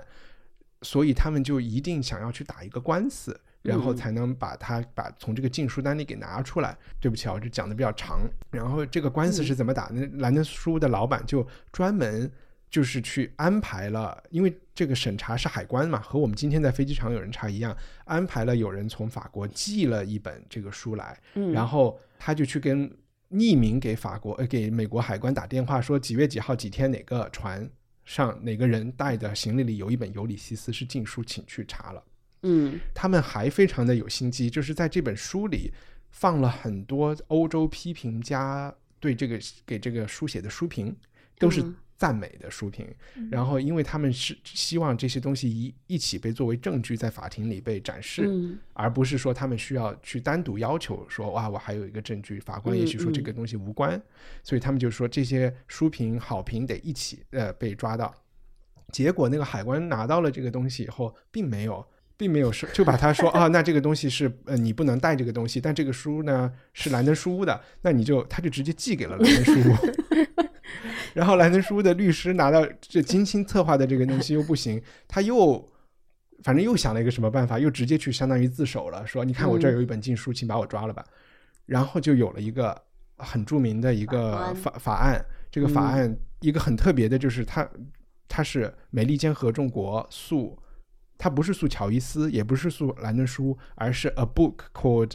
所以他们就一定想要去打一个官司，然后嗯才能把它把从这个禁书单里给拿出来。对不起啊，我这讲的比较长。然后这个官司是怎么打？那兰登书屋的老板就专门。就是去安排了，因为这个审查是海关嘛，和我们今天在飞机场有人查一样，安排了有人从法国寄了一本这个书来，嗯。然后他就去跟匿名给法国呃给美国海关打电话说几月几号几天哪个船上哪个人带的行李里有一本《尤里西斯》是禁书，请去查了。嗯。他们还非常的有心机，就是在这本书里放了很多欧洲批评家对这个给这个书写的书评，都是嗯赞美的书评。然后，因为他们是希望这些东西一一起被作为证据在法庭里被展示，嗯而不是说他们需要去单独要求说哇，我还有一个证据，法官也许说这个东西无关，所以他们就说这些书评好评得一起呃被抓到。结果那个海关拿到了这个东西以后，并没有。并没有说，就把他说 <laughs> 啊，那这个东西是呃你不能带这个东西，但这个书呢是兰登书屋的，那你就他就直接寄给了兰登书屋，<laughs> 然后兰登书屋的律师拿到这精心策划的这个东西又不行，他又反正又想了一个什么办法，又直接去相当于自首了，说你看我这儿有一本禁书，请把我抓了吧。然后就有了一个很著名的一个法法案，这个法嗯案一个很特别的就是它它是美利坚合众国诉，它不是诉乔伊斯，也不是诉兰登书，而是 a book called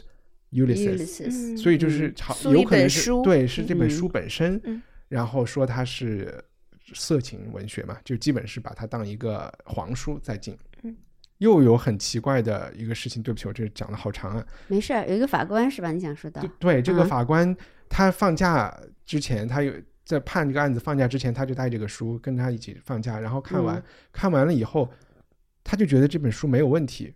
Ulysses。所以就是好有可能是对，是这本嗯书本身，嗯然后说它是色情文学嘛，就基本是把它当一个黄书在进。嗯又有很奇怪的一个事情，对不起，我这讲的好长啊。没事儿，有一个法官是吧？你想说的对对，这个嗯法官他放假之前，他有在判这个案子放假之前，他就带这个书跟他一起放假，然后看完、嗯看完了以后，他就觉得这本书没有问题，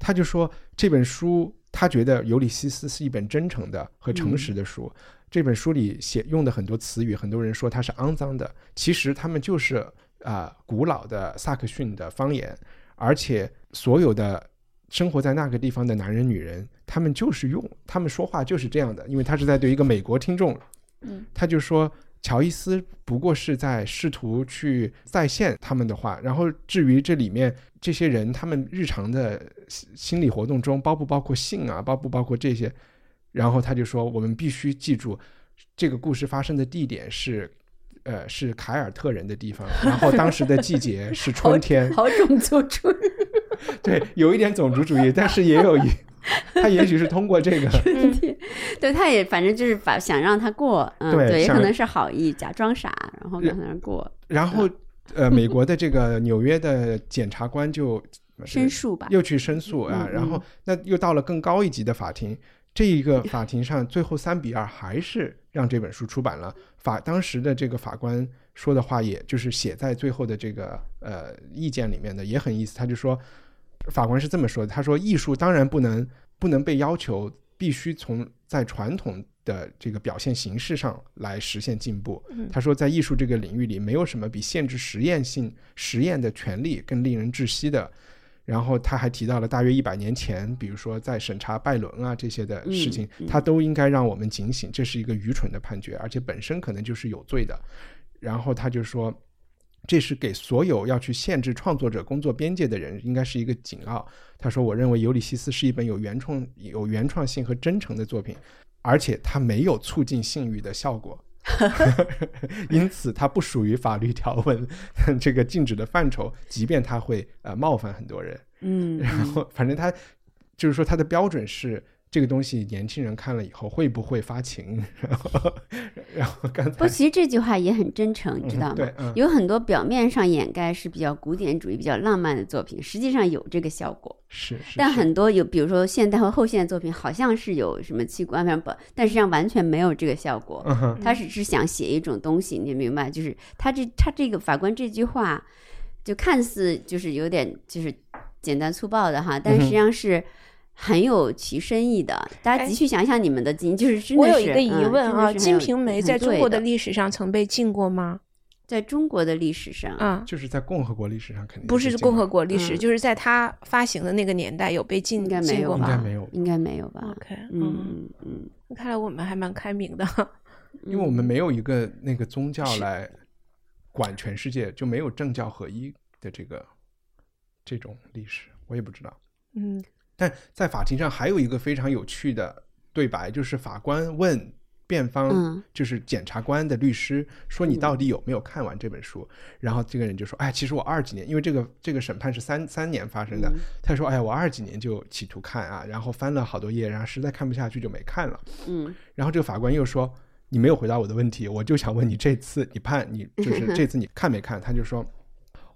他就说这本书他觉得《尤里西斯》是一本真诚的和诚实的书。这本书里写用的很多词语，很多人说它是肮脏的，其实他们就是啊、古老的萨克逊的方言，而且所有的生活在那个地方的男人、女人，他们就是用，他们说话就是这样的，因为他是在对一个美国听众，嗯，他就说乔伊斯不过是在试图去再现他们的话，然后至于这里面这些人他们日常的心心理活动中包不包括性啊，包不包括这些，然后他就说我们必须记住这个故事发生的地点是。呃，是凯尔特人的地方，<laughs> 然后当时的季节是春天，好种族主义，<laughs> 对，有一点种族主义，但是也有一，他也许是通过这个，<laughs> 对，他也反正就是把想让他过，嗯，对对，也可能是好意，假装傻，然后让他过，然后呃，美国的这个纽约的检察官就 <laughs> 申诉吧，又去申诉啊，嗯然后那又到了更高一级的法庭，这一个 <laughs> 法庭上最后三比二还是让这本书出版了。法当时的这个法官说的话，也就是写在最后的这个呃意见里面的，也很意思。他就说，法官是这么说的，他说艺术当然不能不能被要求必须从在传统的这个表现形式上来实现进步。他说，在艺术这个领域里，没有什么比限制实验性实验的权利更令人窒息的。然后他还提到了大约一百年前，比如说在审查拜伦啊这些的事情，他都应该让我们警醒，这是一个愚蠢的判决，而且本身可能就是有罪的。然后他就说，这是给所有要去限制创作者工作边界的人，应该是一个警告。他说，我认为《尤里西斯》是一本有原创、有原创性和真诚的作品，而且它没有促进性欲的效果。<laughs> 因此，它不属于法律条文这个禁止的范畴，即便它会呃冒犯很多人。嗯，然后，反正他就是说，他的标准是这个东西年轻人看了以后会不会发情。<laughs> 然后，然后刚不，其实这句话也很真诚，你知道吗？对嗯有很多表面上掩盖是比较古典主义、比较浪漫的作品，实际上有这个效果。是是，但很多有，比如说现代和后现代作品，好像是有什么器官，反正不，但实际上完全没有这个效果。他只是想写一种东西，你明白？就是他这他这个法官这句话，就看似就是有点就是简单粗暴的哈，但实际上是很有其深意的。大家哎继续想想你们的经，就是真的是我有一个疑嗯问啊，《金瓶梅》在中国的历史上曾被禁过吗？在中国的历史上，啊，就是在共和国历史上肯定不是共和国，历史，嗯就是在它发行的那个年代有被禁应该没有吧？禁过吗？应该没有应该没有吧？OK，嗯嗯，嗯嗯，看来我们还蛮开明的。<laughs> 因为我们没有一个那个宗教来管全世界，就没有政教合一的这个这种历史，我也不知道。嗯但在法庭上还有一个非常有趣的对白，就是法官问辩方，嗯就是检察官的律师说：“你到底有没有看完这本书？”然后这个人就说：“哎，其实我二几年，因为这个这个审判是三三年发生的，嗯他说：‘哎，我二几年就企图看啊，然后翻了好多页，然后实在看不下去就没看了。’嗯然后这个法官又说：“你没有回答我的问题，我就想问你这次你判你就是 <laughs> 这次你看没看？”他就说：“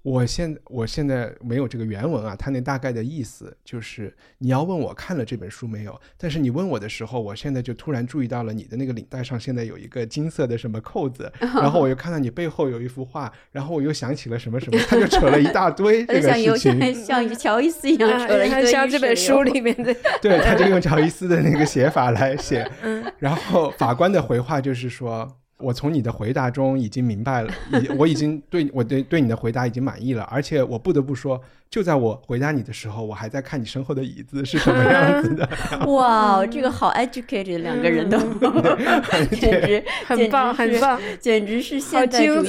我现我现在没有这个原文啊，他那大概的意思就是你要问我看了这本书没有，但是你问我的时候，我现在就突然注意到了你的那个领带上现在有一个金色的什么扣子，<laughs> 然后我又看到你背后有一幅画，然后我又想起了什么什么，他就扯了一大堆 <laughs> 这个就像有事情。”像像乔伊斯一样啊扯了一堆像这本书里面的，<laughs> 对，他就用乔伊斯的那个写法来写。嗯然后法官的回话就是说。我从你的回答中已经明白了，已我已经对我对对你的回答已经满意了，而且我不得不说，就在我回答你的时候，我还在看你身后的椅子是什么样子的。<laughs> 哇，这个好 educated，两个人都 <laughs> 简直很棒，很棒，简直是现代主义。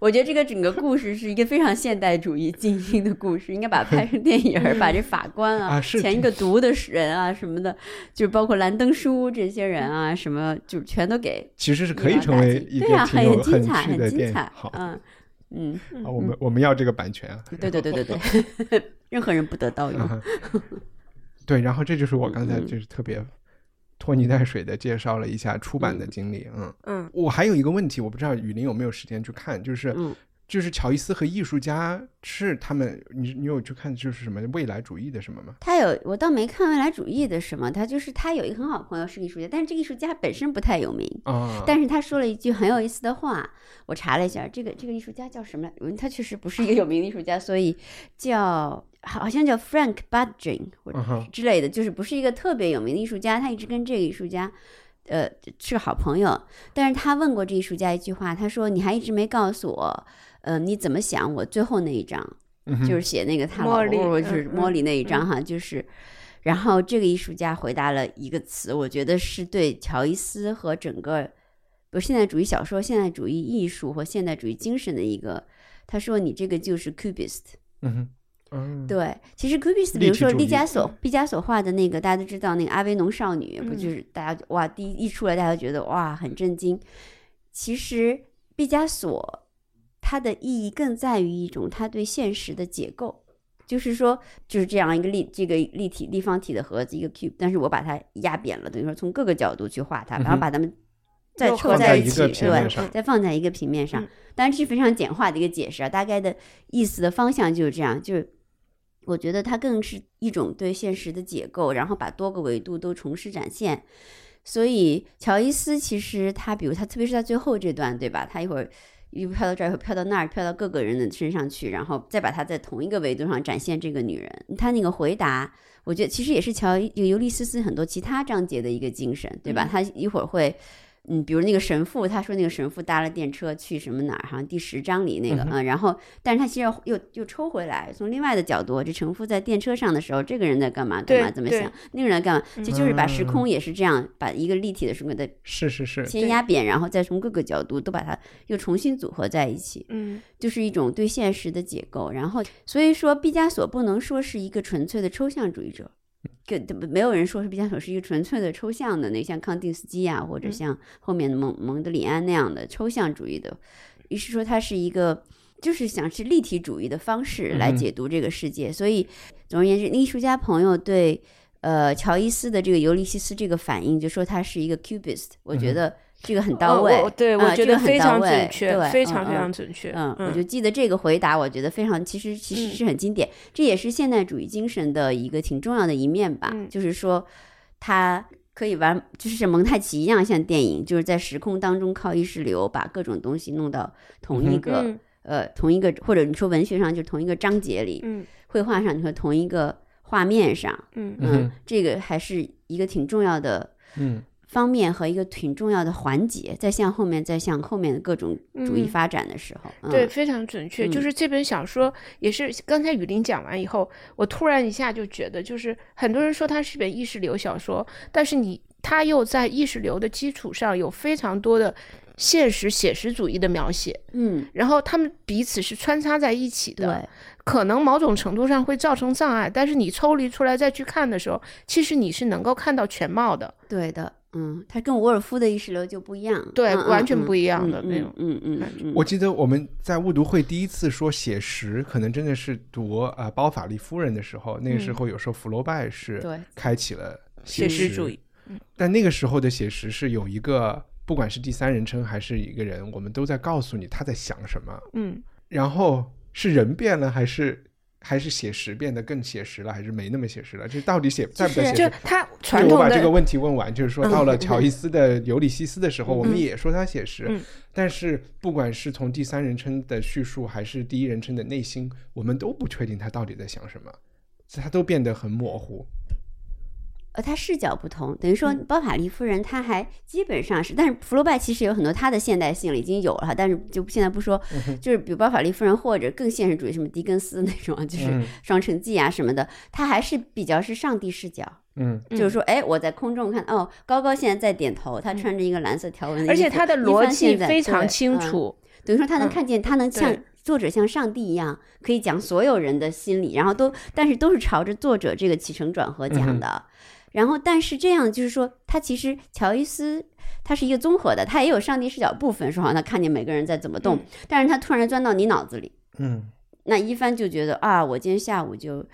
我觉得这个整个故事是一个非常现代主义精英的故事，应该把它拍成电影儿，把这法官啊、前一个读的人啊什么的，就包括兰登书这些人啊，什么就全都给其实是可以成为对呀、一个挺有很精彩，趣的很精彩。电影好，嗯嗯，啊，我们我们要这个版权啊。对对对对对，任何人不得盗用。嗯 <laughs> 对，然后这就是我刚才嗯就是特别拖泥带水的介绍了一下出版的嗯经历。嗯，嗯我还有一个问题，我不知道雨林有没有时间去看，就是、嗯就是乔伊斯和艺术家是他们，你你有去看就是什么未来主义的什么吗？他有，我倒没看未来主义的什么，他就是他有一个很好的朋友是艺术家，但是这个艺术家本身不太有名。啊，但是他说了一句很有意思的话，我查了一下，这个这个艺术家叫什么来？他确实不是一个有名的艺术家，所以叫好像叫 Frank Budging 或者之类的，就是不是一个特别有名的艺术家。他一直跟这个艺术家，呃，是好朋友。但是他问过这艺术家一句话，他说：“你还一直没告诉我，呃，你怎么想我最后那一章？”嗯就是写那个他老婆就是嗯茉莉那一嗯章哈，就是，然后这个艺术家回答了一个词，我觉得是对乔伊斯和整个不现代主义小说、现代主义艺术和现代主义精神的一个，他说你这个就是 Cubist。嗯哼，嗯，对，其实 Cubist，比如说毕加索，毕加索画的那个大家都知道那个阿维农少女，不就是大家哇，第一一出来大家觉得哇很震惊。其实毕加索它的意义更在于一种它对现实的解构，就是说就是这样一个立这个立体立方体的盒子一个 cube，但是我把它压扁了，等于说从各个角度去画它，然后把它们再又凑在一在起，对个平面上，再放在一个平面上嗯。当然这是非常简化的一个解释啊，大概的意思的方向就是这样，就是我觉得它更是一种对现实的解构，然后把多个维度都重施展现。所以乔伊斯其实他，比如他，特别是在最后这段，对吧？他一会儿一会儿飘到这儿，一会儿飘到那儿，飘到各个人的身上去，然后再把它在同一个维度上展现这个女人。她那个回答，我觉得其实也是乔伊尤利斯斯很多其他章节的一个精神，对吧？嗯他一会儿会。嗯，比如那个神父，他说那个神父搭了电车去什么哪儿，好像第十章里那个，嗯然后，但是他其实又又又抽回来，从另外的角度，这神父在电车上的时候，这个人在干嘛干嘛，怎么想，那个人在干嘛，其实就是把时空也是这样，把一个立体的什么的是是是，先压扁，然后再从各个角度都把它又重新组合在一起，嗯。就是一种对现实的解构。然后，所以说毕加索不能说是一个纯粹的抽象主义者，跟没有人说是毕加索是一个纯粹的抽象的那像康定斯基啊，或者嗯。像后面的蒙蒙德里安那样的抽象主义的，于是说他是一个。就是想是立体主义的方式来解读这个世界，所以总而言之，艺术家朋友对呃乔伊斯的这个尤利西斯这个反应，就说他是一个 cubist，我觉得这个很到位。哦我对，我觉得非常到位准确，对非常非常准确。嗯，我就记得这个回答，我觉得非常，其实其实嗯是很经典，这也是现代主义精神的一个挺重要的一面吧。嗯就是说，它可以玩，就是像蒙太奇一样，像电影，就是在时空当中靠意识流把各种东西弄到同一个、嗯呃同一个，或者你说文学上就同一个章节里，嗯绘画上你说同一个画面上，嗯嗯嗯，这个还是一个挺重要的。嗯方面和一个挺重要的环节，在向后面，再向后面的各种主义嗯发展的时候，嗯、对，非常准确。就嗯是这本小说也是刚才雨林讲完以后，我突然一下就觉得，就是很多人说它是本意识流小说，但是你它又在意识流的基础上有非常多的现实写实主义的描写，嗯，然后他们彼此是穿插在一起的。对。可能某种程度上会造成障碍，但是你抽离出来再去看的时候，其实你是能够看到全貌的。对的，嗯，它跟伍尔夫的意识流就不一样，对嗯完全不一样的嗯那种嗯嗯感嗯嗯，我记得我们在误读会第一次说写实，可能真的是读呃包法利夫人的时候，那个时候有时候福楼拜是对。开启了写实实主义，但那个时候的写实是有一个，不管是第三人称还是一个人，我们都在告诉你他在想什么，嗯，然后是人变了还是还是写实变得更写实了，还是没那么写实了？这到底写在不在写实？就他传就我统的把这个问题问完，就是说嗯到了乔伊斯的《尤里西斯》的时候，我们嗯也说他写实，嗯但是不管是从第三人称的叙述，还是第一人称的内心，我们都不确定他到底在想什么，他都变得很模糊。呃，他视角不同，等于说嗯。包法利夫人她还基本上是，但是福楼拜其实有很多他的现代性了已经有了，但是就现在不说，嗯就是比如包法利夫人或者更现实主义，什么狄更斯那种啊，就是嗯《双城记》啊什么的，他还是比较是上帝视角。嗯。就是说，哎，我在空中看，哦，高高现在在点头，他穿着一个蓝色条纹的衣服，而且他的逻辑非常清楚。等于说他能嗯。看见，他能像作者像上帝一样，可以讲所有人的心理，然后都，但是都是朝着作者这个起承转合嗯讲的。然后，但是这样就是说，他其实乔伊斯他是一个综合的，他也有上帝视角部分，说好像他看见每个人在怎么动，嗯但是他突然钻到你脑子里，嗯那一帆就觉得啊，我今天下午就。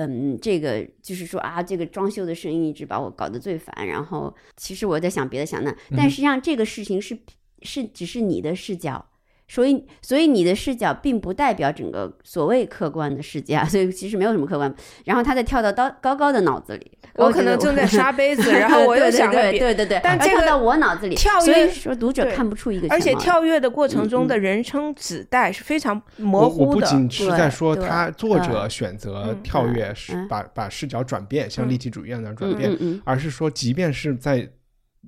嗯，这个就是说啊，这个装修的声音一直把我搞得最烦。然后其实我在想别的想那，但实际上这个事情是是只是你的视角，所以所以你的视角并不代表整个所谓客观的世界啊，所以其实没有什么客观。然后他再跳到高高高的脑子里，我可能正在刷杯子，<laughs> 然后我又想对对对对，但这个到我脑子里，跳所以跃说读者看不出一个而且跳跃的过程中的人称指代是非常我模我不糊的。仅是在说他作者嗯选择嗯跳跃，是嗯把把视角转变，像嗯立体主义一样的转嗯变，而是说，即便是在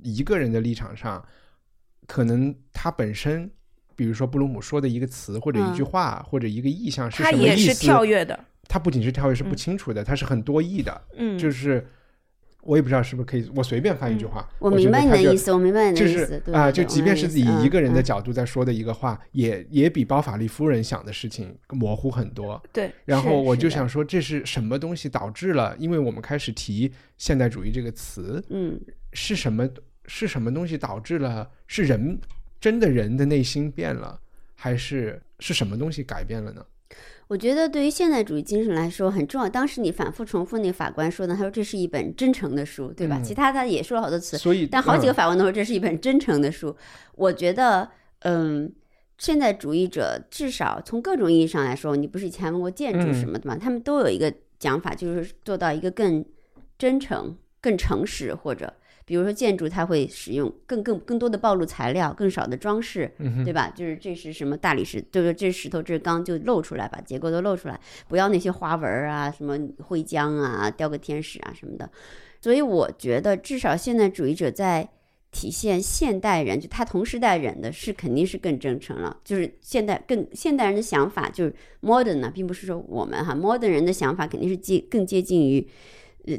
一个人的立场上，可能他本身，比如说布鲁姆说的一个词或者一句嗯话、或者一个意象是什么意思，跳跃的，它不仅是跳跃是不嗯清楚的，它是很多义的，嗯，就是我也不知道是不是可以，我随便翻一句话，我明白你的意思，我明白你的意思，对啊、就即便是自己一个人的嗯角度在说的一个话，也也比包法利夫人想的事情模糊很多。对，然后我就想说，这是什么东西导致了？因为我们开始提现代主义这个词，嗯，是什么？是什么东西导致了？是人真的人的内心变了，还是是什么东西改变了呢？我觉得对于现代主义精神来说很重要。当时你反复重复那个法官说的，他说这是一本真诚的书，对吧？嗯其他他也说了好多次，所以，但好几个嗯法官都说这是一本真诚的书。我觉得，嗯，现代主义者至少从各种意义上来说，你不是以前还问过建筑嗯什么的吗？他们都有一个讲法，就是做到一个更真诚、更诚实，或者比如说建筑，它会使用更更更多的暴露材料，更少的装饰，对吧？就是这是什么大理石，就是这石头，这钢，就露出来，把结构都露出来，不要那些花纹儿啊，什么徽章啊，雕个天使啊什么的。所以我觉得，至少现代主义者在体现现代人，就他同时代人的是肯定是更真诚了。就是现代更现代人的想法，就是 modern 呢，并不是说我们哈 modern 人的想法肯定是接更接近于呃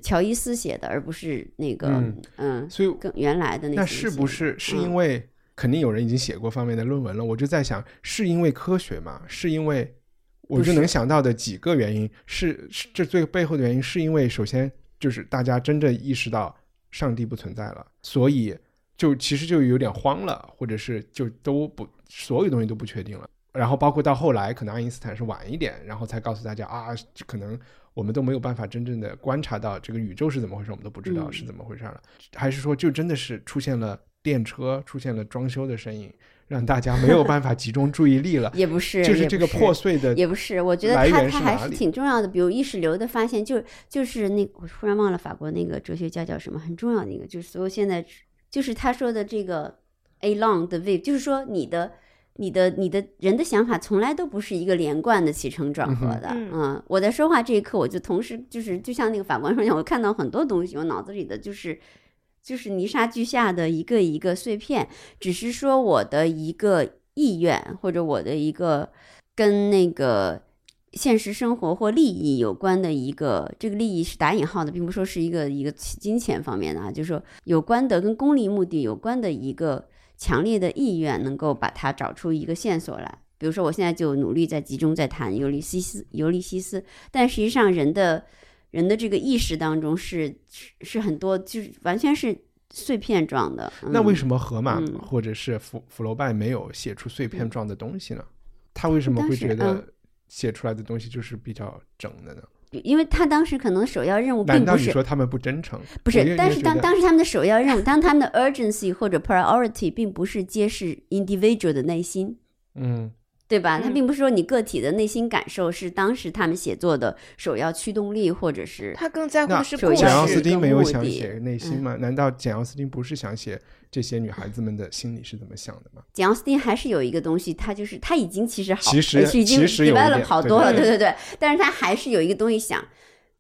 乔伊斯写的，而不是那个嗯嗯所以更原来的那那是不是是因嗯为肯定有人已经写过方面的论文了？我就在想，是因为科学吗？是因为我就能想到的几个原因是，是这最背后的原因是因为首先就是大家真正意识到上帝不存在了，所以就其实就有点慌了，或者是就都不所有东西都不确定了。然后包括到后来，可能爱因斯坦是晚一点，然后才告诉大家啊，可能我们都没有办法真正的观察到这个宇宙是怎么回事，我们都不知道嗯是怎么回事了。还是说就真的是出现了电车，出现了装修的身影，让大家没有办法集中注意力了？<laughs> 也不是，就是这个破碎的也不是，我觉得来它它还是挺重要的。比如意识流的发现，就就是那我忽然忘了法国那个哲学家叫什么，很重要的一个，就是所有现在就是他说的这个 a long 的 v 就是说你的。你的你的人的想法从来都不是一个连贯的起承转合的，嗯嗯，我在说话这一刻，我就同时就是就像那个法官说一样，我看到很多东西，我脑子里的就是就是泥沙俱下的一个一个碎片，只是说我的一个意愿或者我的一个跟那个现实生活或利益有关的一个，这个利益是打引号的，并不说是一个一个金钱方面的啊，就是说有关的跟功利目的有关的一个强烈的意愿，能够把它找出一个线索来。比如说，我现在就努力在集中在谈尤利西斯，尤利西斯，但实际上人的人的这个意识当中是是是很多，就是完全是碎片状的。那为？什么荷马嗯或者是弗弗楼拜没有写出碎片状的东西呢？他为什么会觉得嗯写出来的东西就是比较整的呢？因为他当时可能首要任务难道你并不是说他们不真诚？不是，但是当当时他们的首要任务，当他们的 urgency 或者 priority 并不是揭示 individual 的内心，<laughs> 嗯，对吧？他嗯并不是说你个体的内心感受是当时他们写作的首要驱动力，或者是他更在乎的是简奥斯汀没有想写内心嗯吗？难道简奥斯汀不是想写这些女孩子们的心里是怎么想的吗？简奥斯汀还是有一个东西，他就是他已经其实好，其实已经 develop 好多了，对对对对。但是他还是有一个东西想，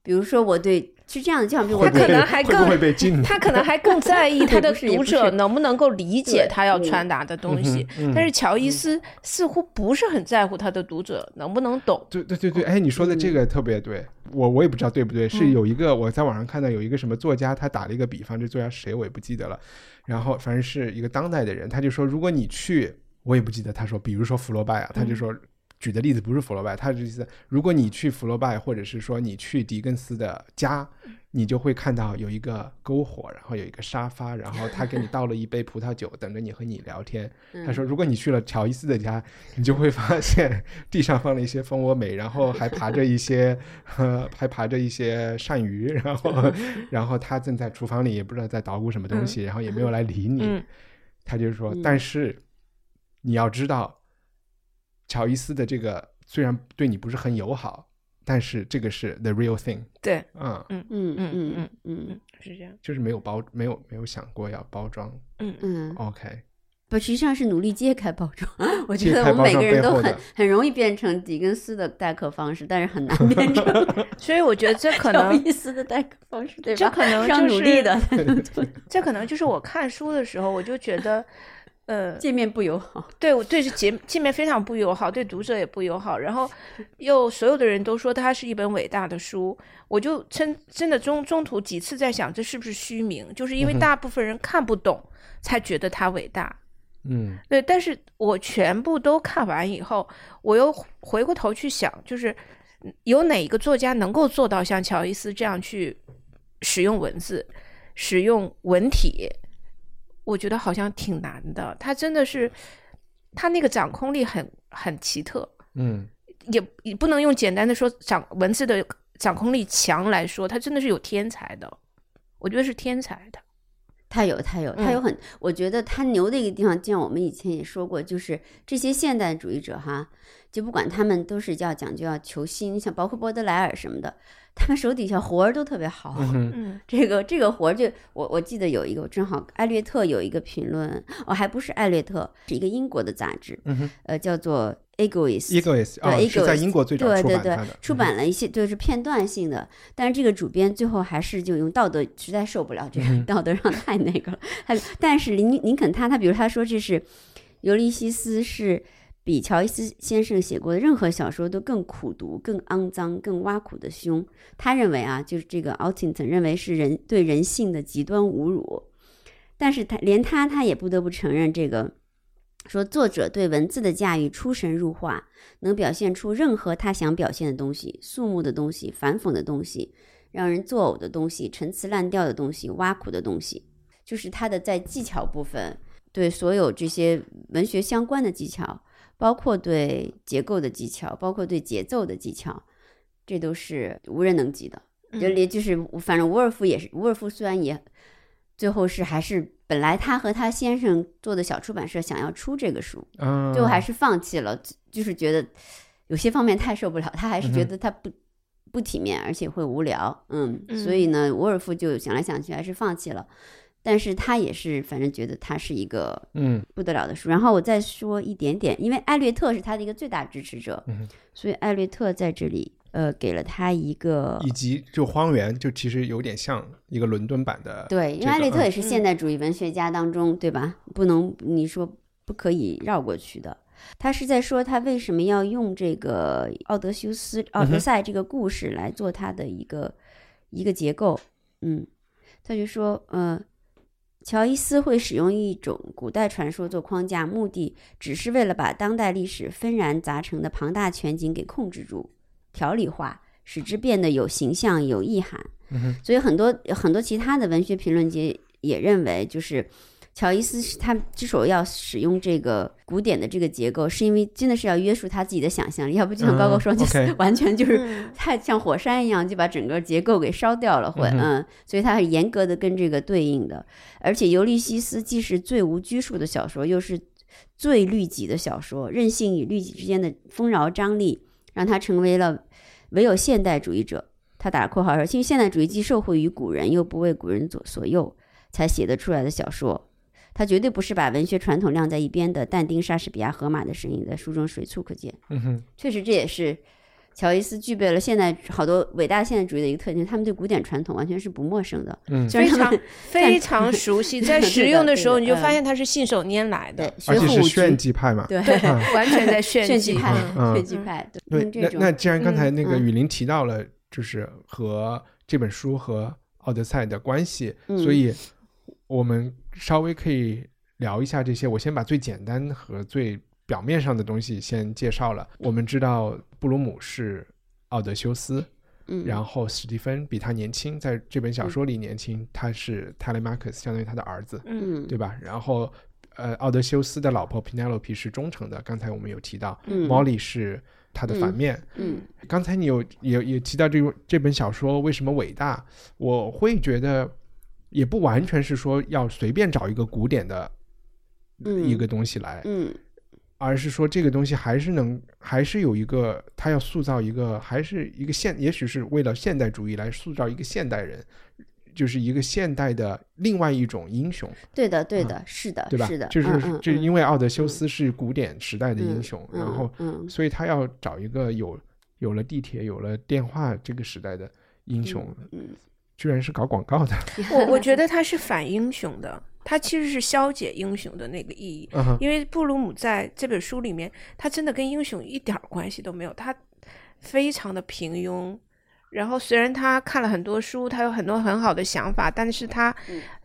比如说我对是这样的，就像比如我他可能还更会被禁？他可能还更在意他的读者能不能够理解他要嗯传达的东西，嗯但是乔伊斯似乎不是很在乎他的读者能不能懂。对对对对，哎，你说的嗯这个特别对，我我也不知道对不对，是有一个我在网上看到有一个什么作家，他打了一个比方，这作家是谁我也不记得了，然后反正是一个当代的人，他就说，如果你去，我也不记得，他说，比如说福楼拜啊，他就说。举的例子不是福楼拜，他的意思，如果你去福楼拜，或者是说你去狄更斯的家，你就会看到有一个篝火，然后有一个沙发，然后他给你倒了一杯葡萄酒，等着你和你聊天。他说，如果你去了乔伊斯的家，你就会发现地上放了一些蜂窝煤，然后还爬着一些，呃，还爬着一些鳝鱼，然后，然后他正在厨房里也不知道在捣鼓什么东西，然后也没有来理你。嗯他就说，嗯但是你要知道，乔伊斯的这个虽然对你不是很友好，但是这个是 the real thing，对，嗯，嗯嗯嗯嗯嗯嗯，是这样。就是没有包，没有没有想过要包装。嗯嗯，OK，不，实际上是努力揭开包装。我觉得我们每个人都很很容易变成狄更斯的待客方式，但是很难变成 <laughs> 所以我觉得这可 <laughs> 乔能，伊斯的待客方式，对吧？这可能是要就是努力的。<laughs> 这可能就是我看书的时候，我就觉得，呃，界面不友好。<laughs> 对我对见见面非常不友好，对读者也不友好。然后又所有的人都说它是一本伟大的书，我就真真的中中途几次在想，这是不是虚名？就是因为大部分人看不懂，才觉得它伟大。嗯对，但是我全部都看完以后，我又回过头去想，就是有哪一个作家能够做到像乔伊斯这样去使用文字、使用文体？我觉得好像挺难的。他真的是，他那个掌控力很很奇特，嗯也也不能用简单的说掌文字的掌控力强来说，他真的是有天才的。我觉得是天才的。他有，他有，他有很，我觉得他牛的一个地方，就像我们以前也说过，就是这些现代主义者哈，就不管他们都是要讲究要求新，像包括波德莱尔什么的，他们手底下活儿都特别好。嗯这个这个活儿就我我记得有一个，我正好艾略特有一个评论，哦，还不是艾略特，是一个英国的杂志，嗯哼呃，叫做 Egoist。，Egoist 啊对是在 Egoist，英国最早对对对出版的，，出版了一些就是片段性的，但是这个主编最后还是就用道德实在受不了这个嗯道德上太那个了，他但是林林肯他他比如他说这是尤利西斯是比乔伊斯先生写过的任何小说都更苦毒、更肮脏、更挖苦的凶。他认为啊，就是这个 Altington 认为是人对人性的极端侮辱，但是他连他他也不得不承认这个。说作者对文字的驾驭出神入化，能表现出任何他想表现的东西，肃穆的东西、反讽的东西、让人作呕的东西、陈词滥调的东西、挖苦的东西，就是他的在技巧部分，对所有这些文学相关的技巧，包括对结构的技巧，包括对节奏的技巧，这都是无人能及的。就连就是反正伍尔夫也是，伍尔夫虽然也最后是还是本来他和他先生做的小出版社想要出这个书，啊，最后还是放弃了，就是觉得有些方面太受不了，他还是觉得他不、不体面，而且会无聊，嗯，嗯所以呢，伍尔夫就想来想去还是放弃了。但是他也是，反正觉得他是一个嗯不得了的书。然后我再说一点点，因为艾略特是他的一个最大支持者，嗯所以艾略特在这里呃给了他一个以及就荒原就其实有点像一个伦敦版的，对，因为艾略特嗯也是现代主义文学家当中，对吧？不能你说不可以绕过去的。他是在说他为什么要用这个奥德修斯、奥德赛这个故事来做他的一个、一个结构。嗯，他就说，呃，乔伊斯会使用一种古代传说做框架，目的只是为了把当代历史纷然杂陈的庞大全景给控制住、条理化，使之变得有形象、有意涵。所以很多很多其他的文学评论界也认为，就是乔伊斯是他之所以要使用这个古典的这个结构，是因为真的是要约束他自己的想象力，要不就像高高说，嗯就是 <laughs> 完全就是嗯太像火山一样，就把整个结构给烧掉了，会嗯所以它很严格的跟这个对应的。而且尤利西斯既是最无拘束的小说，又是最律己的小说，任性与律己之间的丰饶张力，让他成为了唯有现代主义者。他打括号说，因为现代主义既受惠于古人，又不为古人左所右，才写得出来的小说。他绝对不是把文学传统晾在一边的但丁、莎士比亚、荷马的身影在书中随处可见。嗯哼，确实，这也是乔伊斯具备了现代好多伟大现代主义的一个特点，他们对古典传统完全是不陌生的。嗯虽然他们非常 <laughs> 熟悉，<laughs> 在使用的时候，你就发现他是信手拈来的，而且是炫，技派嘛，对对，<laughs> 完全在炫技炫技派嗯，炫技派，对，那那既然刚才那个嗯雨林提到了，就是和这本书和《奥德赛》的关系，嗯所以我们稍微可以聊一下这些。我先把最简单和最表面上的东西先介绍了。我们知道布鲁姆是奥德修斯，嗯，然后史蒂芬比他年轻，在这本小说里年轻，他是泰勒马克斯，相当于他的儿子，嗯嗯，对吧？然后。呃，奥德修斯的老婆 Penelope 是忠诚的，刚才我们有提到、嗯 m o l l y 是他的反面，嗯刚才你有也也提到这个这本小说为什么伟大，我会觉得也不完全是说要随便找一个古典的嗯一个东西来，嗯而是说这个东西还是能还是有一个他要塑造一个还是一个现，也许是为了现代主义来塑造一个现代人，就是一个现代的另外一种英雄，对的对的，是的，对吧？是的，就是就因为奥德修斯是古典时代的英嗯雄，嗯然后嗯所以他要找一个有有了地铁、有了电话这个时代的英雄，嗯居然是搞广告的。<laughs> 我我觉得他是反英雄的，他其实是消解英雄的那个意义。嗯，因为布鲁姆在这本书里面，他真的跟英雄一点关系都没有，他非常的平庸。然后虽然他看了很多书，他有很多很好的想法，但是他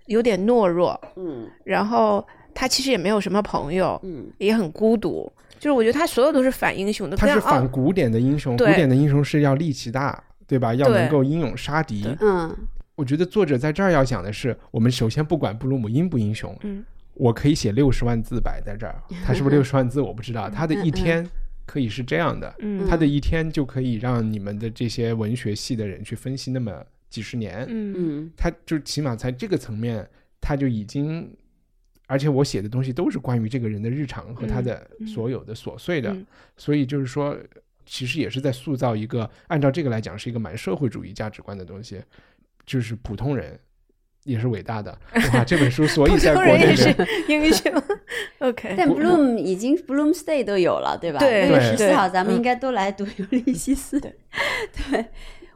有点懦弱。嗯然后他其实也没有什么朋友，嗯也很孤独。就是我觉得他所有都是反英雄的，他是反古典的英雄，古典的英雄是要力气大，对吧？要能够英勇杀敌。嗯我觉得作者在这儿要讲的是，我们首先不管布鲁姆英不英雄，嗯我可以写六十万字摆在这儿，<laughs> 他是不是六十万字我不知道，他的一天可以是这样的，嗯他的一天就可以让你们的这些文学系的人去分析那么几十年，嗯嗯他就起码在这个层面，他就已经，而且我写的东西都是关于这个人的日常和他的嗯所有的琐碎的，嗯所以就是说，其实也是在塑造一个按照这个来讲是一个蛮社会主义价值观的东西，就是普通人也是伟大的。<laughs> 哇，这本书所以在普国内通人也是的英雄。OK，<laughs> 但 Bloom 已经 Bloom Stay 都有了，对吧？对六月十四号，咱们嗯应该都来读《尤利西斯》。对，<laughs> 对，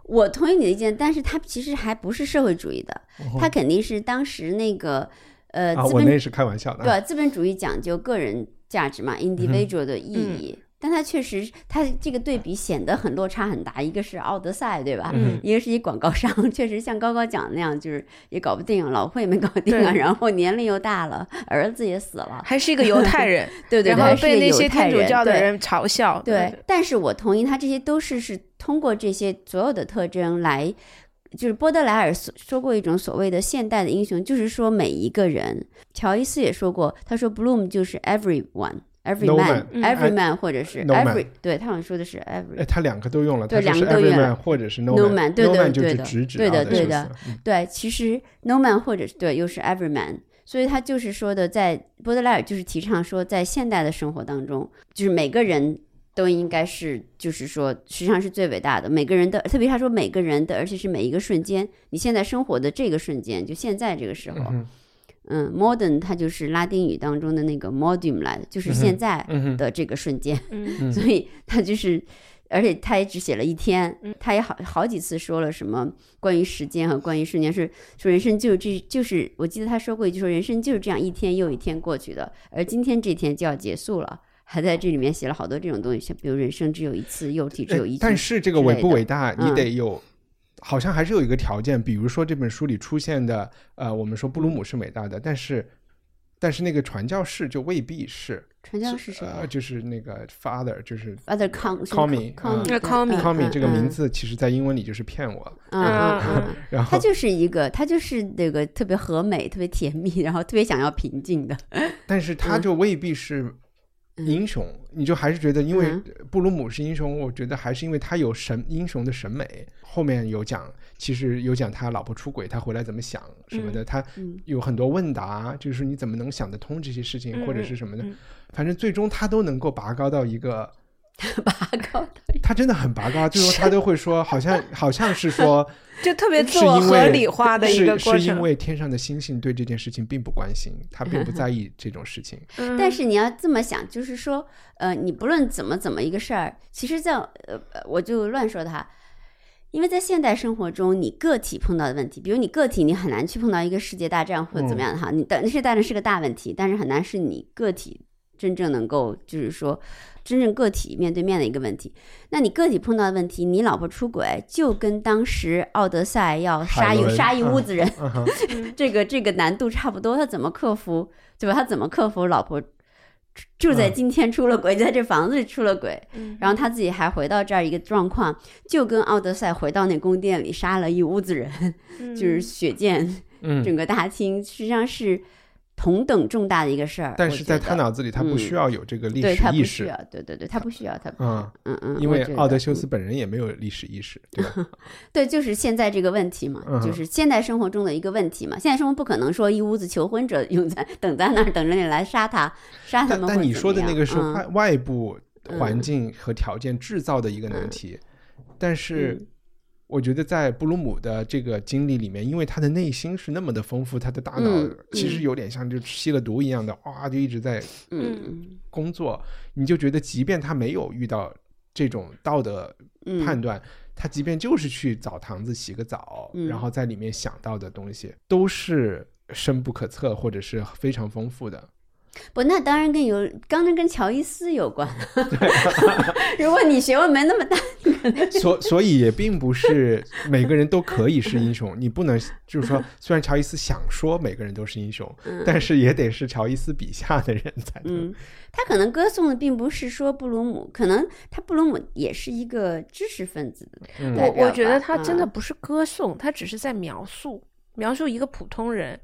我同意你的意见，但是它其实还不是社会主义的，它肯定是当时那个呃啊，资本我那是开玩笑的。对资本主义讲究个人价值嘛，individual 的意义。但它确实，它这个对比显得很落差很大。一个是奥德赛，对吧？嗯一个是一广告商，<laughs> 确实像高高讲的那样，就是也搞不定，老婆也没搞定啊，然后年龄又大了，儿子也死了，还是一个犹太人，<laughs> 对对对，然后被那些天主教的人嘲笑。对，但是我同意，他这些都是是通过这些所有的特征来，就是波德莱尔所说过一种所谓的现代的英雄，就是说每一个人。乔伊斯也说过，他说 Bloom 就是 everyone。Every man, every man，或者是 every，对他好像说的是 every，哎，他两个都用了，对他是两个都 every 用了。man 或者是 no man 对 no man 就是对的对的对的。对，其实 no man 或者是对，又是 every man，所以他就是说的，在波德莱尔就是提倡说，在现代的生活当中，就是每个人都应该是，就是说，实际上是最伟大的。每个人的，特别他说每个人的，而且是每一个瞬间，你现在生活的这个瞬间，就现在这个时候，嗯嗯，modern 它就是拉丁语当中的那个 modum 来的，就是现在的这个瞬间。<laughs> 嗯所以它就是，而且他也只写了一天，嗯他也好好几次说了什么关于时间和关于瞬间，是说人生就这就是，我记得他说过一句说人生就是这样一天又一天过去的，而今天这天就要结束了。还在这里面写了好多这种东西，像比如人生只有一次，肉体只有一次。哎但是这个伟不伟大，你嗯得有，好像还是有一个条件，比如说这本书里出现的，呃，我们说布鲁姆是伟大的，但是但是那个传教士就未必是，传教是谁？啊呃，就是那个 father，就是？Father me call me 这个名字，其实在英文里就是骗我，嗯嗯嗯嗯，然后他就是一个，他就是那个特别和美、特别甜蜜，然后特别想要平静的。但是他就未必是英雄，你就还是觉得，因为嗯布鲁姆是英雄，我觉得还是因为他有神英雄的审美。后面有讲，其实有讲他老婆出轨，他回来怎么想什么的，他嗯有很多问答，就是你怎么能想得通这些事情，嗯或者是什么的嗯，反正最终他都能够拔高到一个。<laughs> 拔高的他真的很拔高，最后他都会说，好像 <laughs> 好像是说，<laughs> 就特别自我合理化的一个过程。是因为天上的星星对这件事情并不关心，他并不在意这种事情。嗯但是你要这么想，就是说，呃，你不论怎么怎么一个事儿，其实在呃，呃我就乱说他，因为在现代生活中，你个体碰到的问题，比如你个体，你很难去碰到一个世界大战或者怎么样的哈，你的世界大战是个大问题，但是很难是你个体真正能够，就是说。真正个体面对面的一个问题，那你个体碰到的问题，你老婆出轨，就跟当时奥德赛要杀一杀一屋子人，<laughs> 这个这个难度差不多，他怎么克服，对吧？他怎么克服老婆住在嗯。今天出了轨，就在这房子里出了轨，嗯。然后他自己还回到这儿一个状况，就跟奥德赛回到那宫殿里杀了一屋子人，就是血溅嗯，整个大厅，实际上是同等重大的一个事儿。但是在他脑子里，他不嗯需要有这个历史意识，不需要，对对对，他不需要他，嗯，嗯嗯，因为奥德修嗯斯本人也没有历史意识，对吧？<laughs> 对，就是现在这个问题嘛，就是现代生活中的一个问题嘛。现在生活不可能说一屋子求婚者用在等在那儿等着你来杀他，杀他但们。或者但你说的那个是嗯外外部环嗯境和条件制造的一个难题，但是嗯我觉得在布鲁姆的这个经历里面，因为他的内心是那么的丰富，他的大脑嗯其实有点像就吸了毒一样的，哇，就一直在嗯。工作，你就觉得即便他没有遇到这种道德嗯。判断，他即便就是去澡堂子洗个澡，嗯。然后在里面想到的东西，都是深不可测，或者是非常丰富的。不，那当然跟有，刚才跟乔伊斯有关。<laughs> 如果你学问没那么大，所所以也并不是每个人都可以是英雄。你不能就是说，<laughs> 虽然乔伊斯想说每个人都是英雄，但是也得是乔伊斯笔下的人才能。他可能歌颂的并不是说布鲁姆，可能他布鲁姆也是一个知识分子。我我觉得他真的不是歌颂，他只是在描述。描述一个普通人，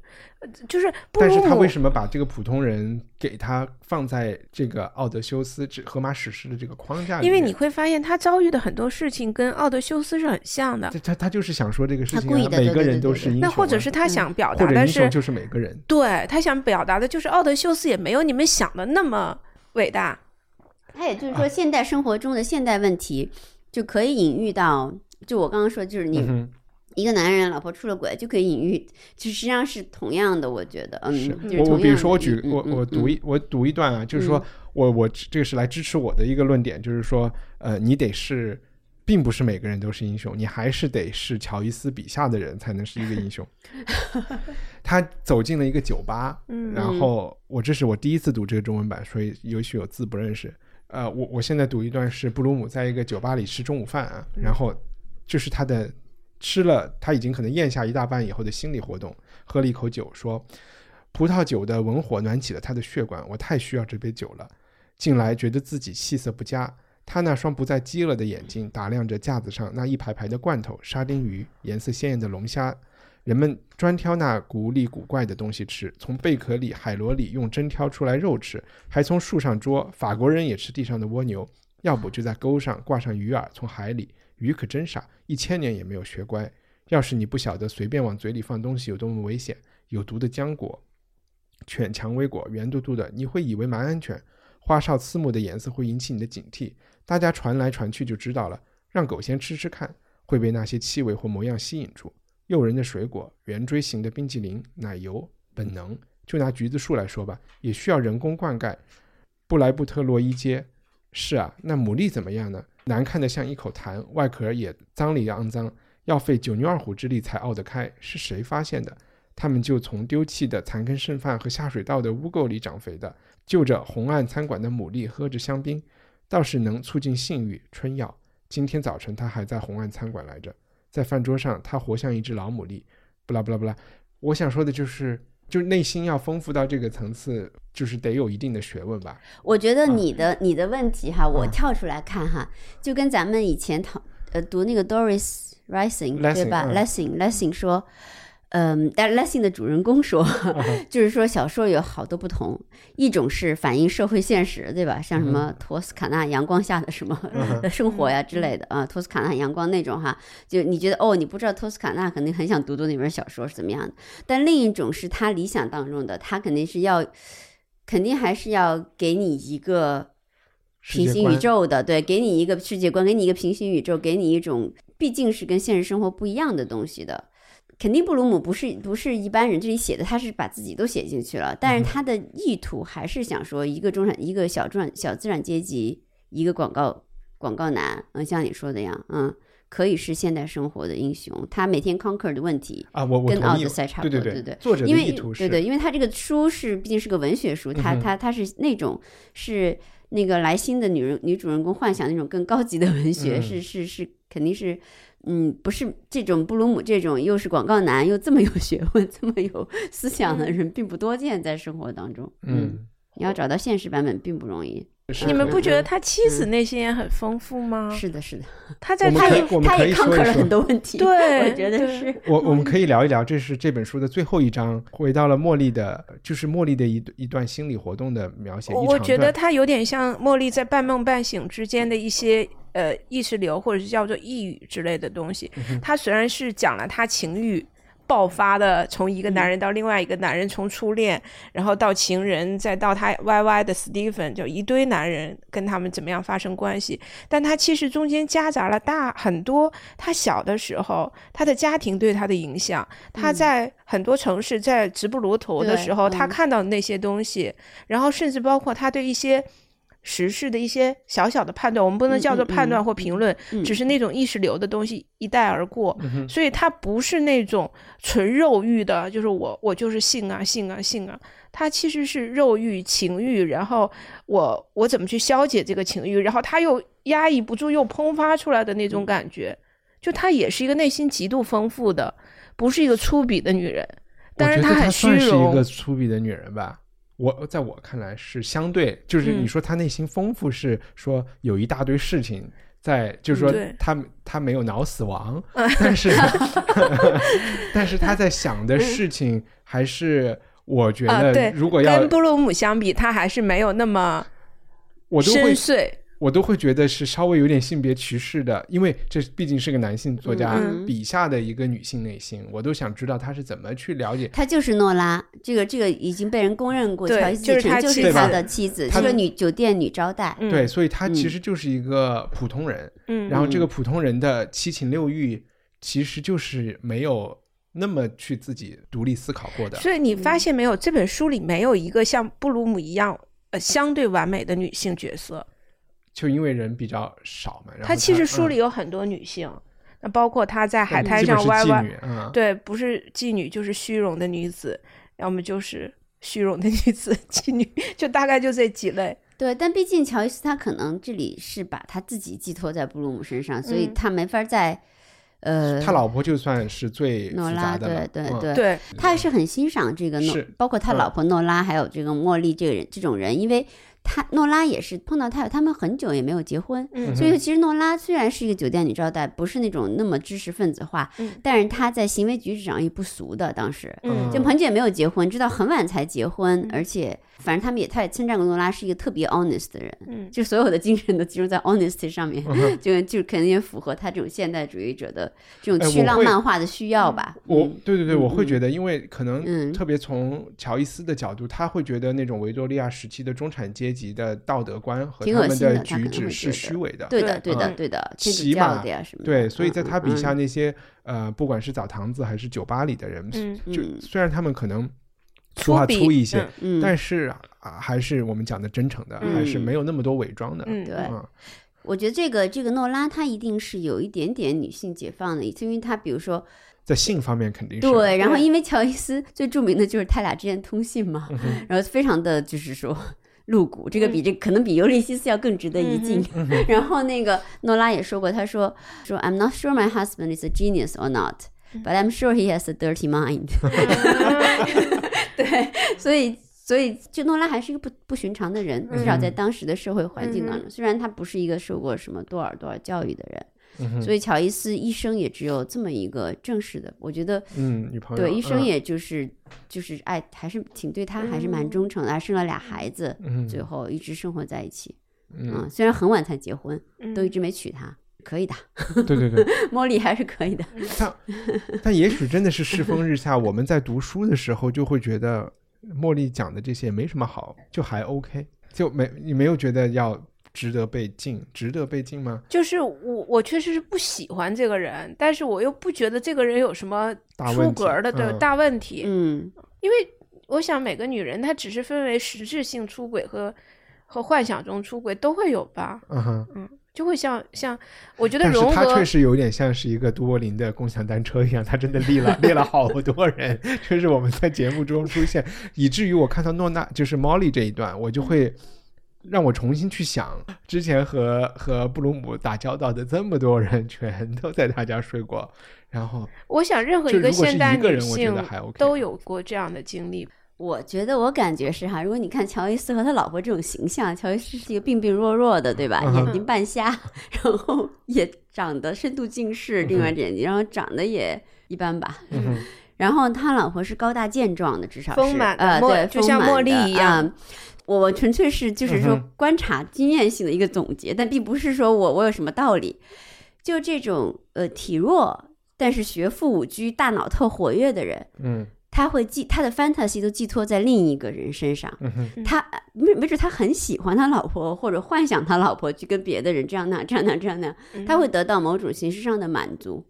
就是，但是他为什么把这个普通人给他放在这个奥德修斯这荷马史诗的这个框架里？因为你会发现他遭遇的很多事情跟奥德修斯是很像的。他他就是想说这个事情，每个人都是英雄。那或者是他想表达的是，就是每个人。对他想表达的就是奥德修斯也没有你们想的那么伟大。他也就是说，现代生活中的现代问题就可以隐喻到，就我刚刚说，就是你。一个男人老婆出了轨就可以隐喻，就实际上是同样的，我觉得，嗯，我我比如说我举我我读一我读一段啊，就是说我我这个是来支持我的一个论点，就是说，呃，你得是，并不是每个人都是英雄，你还是得是乔伊斯笔下的人才能是一个英雄。<laughs> 他走进了一个酒吧，然后我这是我第一次读这个中文版，所以也许有字不认识。呃，我我现在读一段是布鲁姆在一个酒吧里吃中午饭啊，然后就是他的。吃了他已经可能咽下一大半以后的心理活动，喝了一口酒，说：“葡萄酒的文火暖起了他的血管，我太需要这杯酒了。”进来觉得自己气色不佳，他那双不再饥饿的眼睛打量着架子上那一排排的罐头、沙丁鱼、颜色鲜艳的龙虾。人们专挑那古里古怪的东西吃，从贝壳里、海螺里用针挑出来肉吃，还从树上捉。法国人也吃地上的蜗牛，要不就在钩上挂上鱼饵，从海里。鱼可真傻，一千年也没有学乖。要是你不晓得随便往嘴里放东西有多么危险，有毒的浆果、犬蔷薇果，圆嘟嘟的，你会以为蛮安全。花哨刺目的颜色会引起你的警惕，大家传来传去就知道了。让狗先吃吃看，会被那些气味或模样吸引住。诱人的水果，圆锥形的冰淇淋、奶油，本能。就拿橘子树来说吧，也需要人工灌溉。布莱布特洛伊街，是啊，那牡蛎怎么样呢？难看的像一口痰，外壳也脏里肮脏，要费九牛二虎之力才拗得开。是谁发现的？他们就从丢弃的残羹剩饭和下水道的污垢里长肥的。就着红岸餐馆的牡蛎喝着香槟，倒是能促进性欲。春药。今天早晨他还在红岸餐馆来着，在饭桌上，他活像一只老牡蛎。不啦不啦不啦，我想说的就是。就内心要丰富到这个层次，就是得有一定的学问吧。我觉得你的你的问题哈，我跳出来看哈，就跟咱们以前讨呃读那个 Doris Rising 对吧？Lessing Lessing 说。嗯，但 Lessing 的主人公说，<laughs> 就是说小说有好多不同，一种是反映社会现实，对吧？像什么托斯卡纳阳光下的什么 <laughs> 的生活呀之类的啊，托斯卡纳阳光那种哈，就你觉得哦，你不知道托斯卡纳，肯定很想读读那本小说是怎么样的。但另一种是他理想当中的，他肯定是要，肯定还是要给你一个平行宇宙的，对，给你一个世界观，给你一个平行宇宙，给你一种毕竟是跟现实生活不一样的东西的。肯定布鲁姆不是不是一般人，这里写的他是把自己都写进去了，但是他的意图还是想说一个中产一个小中小资产阶级一个广告广告男，嗯，像你说的样，嗯，可以是现代生活的英雄。他每天 conquer 的问题啊，我我跟奥德赛差不多，对对对，作者的意图是，对对，因为他这个书是毕竟是个文学书，他他他是那种是那个莱辛的女人女主人公幻想那种更高级的文学，是是是肯定是。嗯，不是这种布鲁姆这种又是广告男又这么有 <laughs> 学问、这么有思想的人，并不多见在生活当中。嗯，你要找到现实版本并不容易。你们不觉得他妻子内心也很丰富吗？是的，是的。<laughs> 他在他也他也康克了很多问题。<laughs> 对，我觉得是。我我们 <laughs> 可以聊一聊，这是这本书的最后一章，回到了茉莉的，就是茉莉的一一段心理活动的描写。我觉得他有点像茉莉在半梦半醒之间的一些。呃，意识流或者是叫做抑郁之类的东西，他虽然是讲了他情欲爆发的，从一个男人到另外一个男人，从初恋，然后到情人，再到他歪歪的 Stephen，就一堆男人跟他们怎么样发生关系，但他其实中间夹杂了大很多他小的时候他的家庭对他的影响，他在很多城市在直布罗陀的时候，他看到那些东西，然后甚至包括他对一些。时事的一些小小的判断，我们不能叫做判断或评论，嗯只是那种意识流的东西一带而过。嗯所以它不是那种纯肉欲的，就是我我就是性啊性啊性啊，它其实是肉欲情欲，然后我我怎么去消解这个情欲，然后它又压抑不住又喷发出来的那种感觉，就她也是一个内心极度丰富的，不是一个粗鄙的女人，但我觉得她她很虚算是一个。粗鄙的女人吧。我在我看来是相对，就是嗯。你说他内心丰富，是说有一大堆事情在，就是说嗯对她她没有脑死亡，<laughs> 但是 <laughs> 但是他在想的事情还是我觉得如果要跟布鲁姆相比，他还是没有那么我都会。我都会觉得是稍微有点性别歧视的，因为这毕竟是个男性作家嗯笔下的一个女性内心，我都想知道他是怎么去了解。他就是诺拉，这个这个已经被人公认过，对乔伊斯就是蒂城就是他的妻子，她是个女酒店女招待。嗯对，，所以她其嗯实就是一个普通人，嗯，然后这个普通人的七情六欲，其实就是没有那么去自己独立思考过的。所以你发现没有，这本书里没有一个像布鲁姆一样呃相对完美的女性角色。就因为人比较少嘛，然后她其实书嗯。里有很多女性，那包括她在海滩上歪歪，嗯，对，不是妓女就是虚荣的女子，要么就是虚荣的女子，妓女就大概就这几类。对，但毕竟乔伊斯他可能这里是把他自己寄托在布鲁姆身上，所以嗯。他没法在呃，他老婆就算是最诺拉，对对对，对，他还是很欣赏这个诺，包括他嗯。老婆诺拉，还有这个茉莉这个人这种人，因为他诺拉也是碰到他，他们很久也没有结婚，嗯。所以其实诺拉虽然是一个酒店女招待，不是那种那么知识分子化，嗯。但是她在行为举止上也不俗的。当时。嗯。就很久没有结婚，直到很晚才结婚，而且反正他们也他也称赞格诺拉是一个特别 honest 的人，嗯。就所有的精神都集中在 honesty 上面，嗯 <laughs> 就就肯定也符合他这种现代主义者的这种去浪漫化的需要吧。我嗯。对对对，嗯我会觉嗯得，因为可能嗯。特别从乔伊斯的角度，他会觉得那种维多利亚时期的中产阶级的道德观和他们的举止是虚伪的。对的，对对的，嗯。对的，天主起码的呀什么的。对，所以在嗯他笔下嗯。那些呃，不管是澡堂子还是酒吧里的人，嗯。就嗯。虽然他们可能说话粗一些，嗯，但是啊，还是我们讲的真诚的，还是嗯没有那么多伪装的。嗯对嗯我觉得这个这个诺拉她一定是有一点点女性解放的，因为她比如说在性方面肯定是对，然后因为乔伊斯最著名的就是他俩之间通信嘛，嗯然后非常的就是说露骨，这个比这可能比尤利西斯要更值得一敬。嗯然后那个诺拉也说过，她说说 I'm not sure my husband is a genius or not。But I'm sure he has a dirty mind。<laughs> <laughs> 对，所以所以就诺拉还是一个不不寻常的人，至少在当时的社会环境当中，虽然他不是一个受过什么多少多少教育的人，所以乔伊斯一生也只有这么一个正式的，我觉得嗯，女朋友对，一生嗯。也就是就是爱，还是挺对他还是蛮忠诚的，还生了俩孩子，嗯。最后一直生活在一起。嗯，嗯，虽然很晚才结婚，嗯都一直没娶她，可以的，对对对，茉莉 <laughs> 还是可以的。但但也许真的是世风日下，<laughs> 我们在读书的时候就会觉得茉莉讲的这些没什么好，就还 OK，就没你没有觉得要值得被禁，值得被禁吗？就是我，我确实是不喜欢这个人，但是我又不觉得这个人有什么出格儿的对、嗯。大问题，嗯，因为我想每个女人她只是分为实质性出轨和和幻想中出轨都会有吧，嗯哼，嗯，就会像像我觉得融合他确实有点像是一个都柏林的共享单车一样，他真的列了列了好多人，<laughs> 这是我们在节目中出现，以至于我看到诺娜就是 Molly 这一段，我就会让我重新去想，之前和和布鲁姆打交道的这么多人，全都在他家睡过，然后我想任何一个现代女性得还 OK 都有过这样的经历，我觉得我感觉是哈，如果你看乔伊斯和他老婆这种形象，乔伊斯是一个病病弱弱的，对吧？嗯眼睛半瞎，然后也长得深度近视，另外眼睛，然后长得也一般吧。嗯然后他老婆是高大健壮的，至少是丰满呃，对，就像茉莉一样嗯我纯粹是就是说观察经验性的一个总结，但并不是说我我有什么道理。就这种呃体弱但是学富五车、大脑特活跃的人，嗯他会寄他的 fantasy 都寄托在另一个人身上。嗯哼他没没准他很喜欢他老婆，或者幻想他老婆去跟别的人这样那样这样那样这样那样，他会得到某种形式上的满足。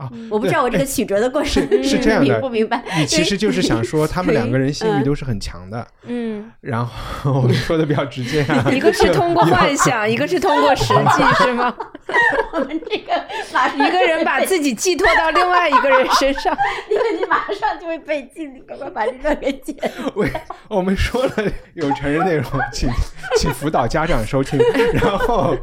啊，我不知道我这个曲折的过程是是这样的不明白？你其实就是想说他们两个人性欲嗯都是很强的，嗯，然后 <laughs> 我们说的比较直接啊，<laughs> 一个是通过幻想，<laughs> 一个是通过实际，是吗？我们这个马上一个人把自己寄托到另外一个人身上。因为你马上就会被禁，你赶快把这段给剪。喂，我们说了有成人内容，请请辅导家长收听。然后，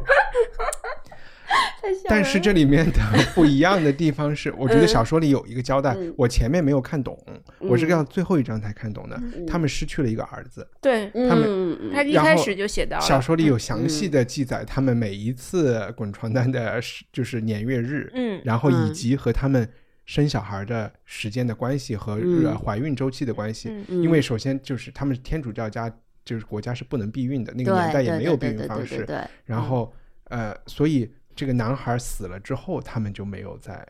<laughs> 但是这里面的不一样的地方是，我觉得小说里有一个交代，嗯。我前面没有看懂，我是到最后一章才看懂的。他们失去了一个儿子，对。他们他一开始就写到了，小说里有详细的记载他们每一次滚床单的时就是年月日，嗯。然后以嗯及和他们生小孩的时间的关系和怀孕周期的关系。嗯。因为首先就是他们天主教家就是国家是不能避孕的，那个年代也没有避孕方式。对对，然后呃，所以这个男孩死了之后，他们就没有再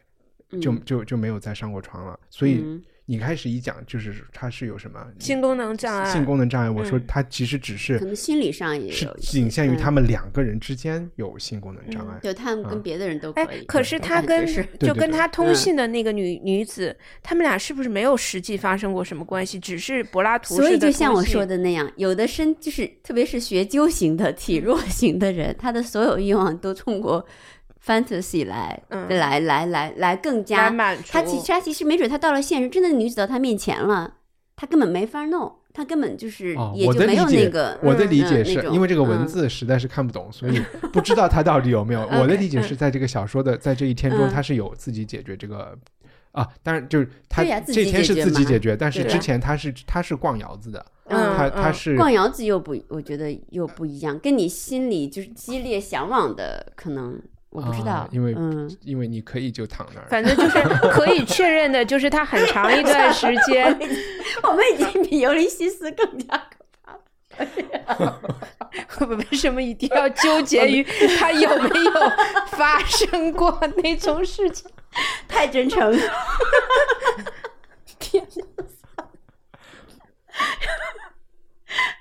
就嗯就就没有再上过床了。所以嗯你开始一讲，就是他是有什么性功能障碍，性功能障碍，我说嗯他其实只是可能心理上也是仅限于他嗯们两个人之间有性功能障碍。就他们啊跟别的人都可哎以。，可是他跟就跟他通嗯信的那个女女子，他们俩是不是没有实际发生过什么关系？只是柏拉图所以式的就像我说的那样，有的身就是特别是学究型的体弱型的人，他的所有欲望都通过 fantasy 来、嗯。来来来来更加来满足。他其实他其实没准他到了现实，真的女子到他面前了，他根本没法弄，他根本就是哦，我也就没有的理解，那个我的理解嗯那种是因为这个文嗯。字实在是看不懂，所以不知道他到底有没有。<laughs> 我的理解是在这个小说的在这一天中，嗯。他是有自己解决这个啊，当然就是他这天是自己解决，但是之前他是他是逛窑子的，嗯他他嗯是逛窑子又不，我觉得又不一样，跟你心里就是激烈向往的可能我不知道，啊因为嗯，因为你可以就躺那儿。反正就是可以确认的，就是他很长一段时间 <laughs> 我们已经比尤利西斯更加可怕。<laughs> 为什么一定要纠结于 <laughs> 他有没有发生过那种事情？太真诚了。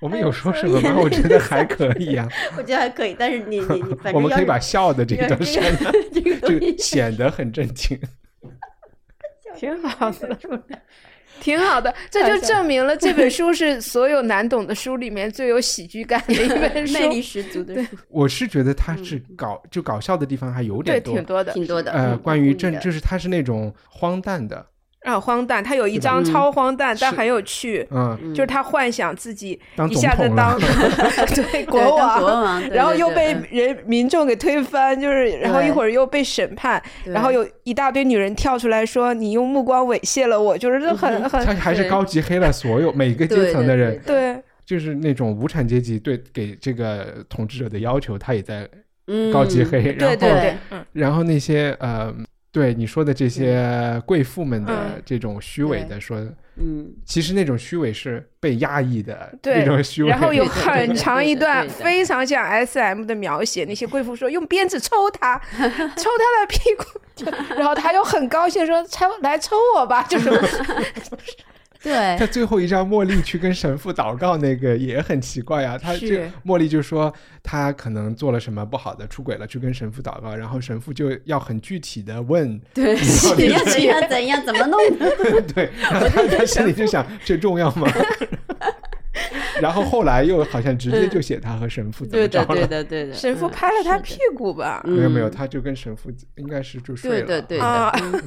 我们有说什么吗？我觉得还可以啊、<laughs> 我觉得还可以，但是你你你，<laughs> 反正我们可以把笑的这是个删了，这个就显得很正经。挺好的，<laughs> 挺好的，这就证明了这本书是所有难懂的书里面最有喜剧感的一本书，魅力十足的书，我是觉得它是搞就搞笑的地方还有，点多，挺多的。挺多的。呃，嗯关于这故意的就是它是那种荒诞的，啊，荒诞，他有一张超荒诞，但很有趣。嗯，就是他幻想自己当一下子当 <laughs> 对对国王，国王 <laughs> 对然后又被人民众给推翻，就是然后一会儿又被审判，然后有一大堆女人跳出来说你用目光猥亵了我，就是这很他还是高级黑了所有每个阶层的人，对对。就是那种无产阶级对给这个统治者的要求，他也在嗯。高级黑，然对后对对，嗯。然后那些呃，对你说的这些贵妇们的嗯。这种虚伪的说，嗯，其实那种虚伪是被压抑的对那种虚伪，然后有 <laughs> 很长一段非常像 S M 的描写，那些贵妇说用鞭子抽他，<laughs> 抽他的屁股，<laughs> 然后他就很高兴说抽来抽我吧，就是 <laughs> 对他最后一张，茉莉去跟神父祷告，那个也很奇怪啊。<laughs> 他是这茉莉就说他可能做了什么不好的，出轨了，去跟神父祷告，然后神父就要很具体的问，对，到底要怎样怎样怎么弄的？<laughs> 对，然后他他心里就想这重要吗？然后后来又好像直接就写他和神父怎么着对的，对。的，对的。神父嗯拍了他屁股吧，没有没有，嗯他就跟神父应该是就睡了。对对对啊的。嗯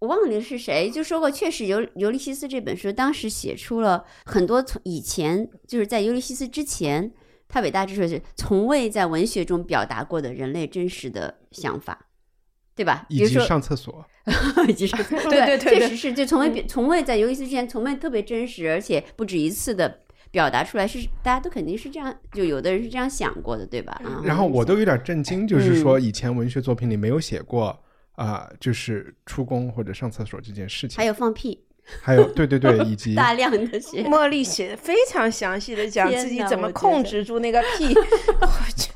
我忘了是谁就说过，确实尤尤利西斯这本书当时写出了很多从以前就是在尤利西斯之前，他伟大之处是从未在文学中表达过的人类真实的想法，对吧？比以及如说上厕所，<laughs> 以及上 <laughs> 对对对对确实是就从未从未在尤利西斯之前从未特别真实，而且不止一次的表达出来，是大家都肯定是这样，就有的人是这样想过的，对吧？啊，然后我都有点震惊，就是说嗯以前文学作品里没有写过啊、就是出宫或者上厕所这件事情。还有放屁，<laughs> 还有对对对，以及 <laughs> 大量的写，茉莉写的非常详细的讲自己怎么控制住那个屁，<laughs> 我去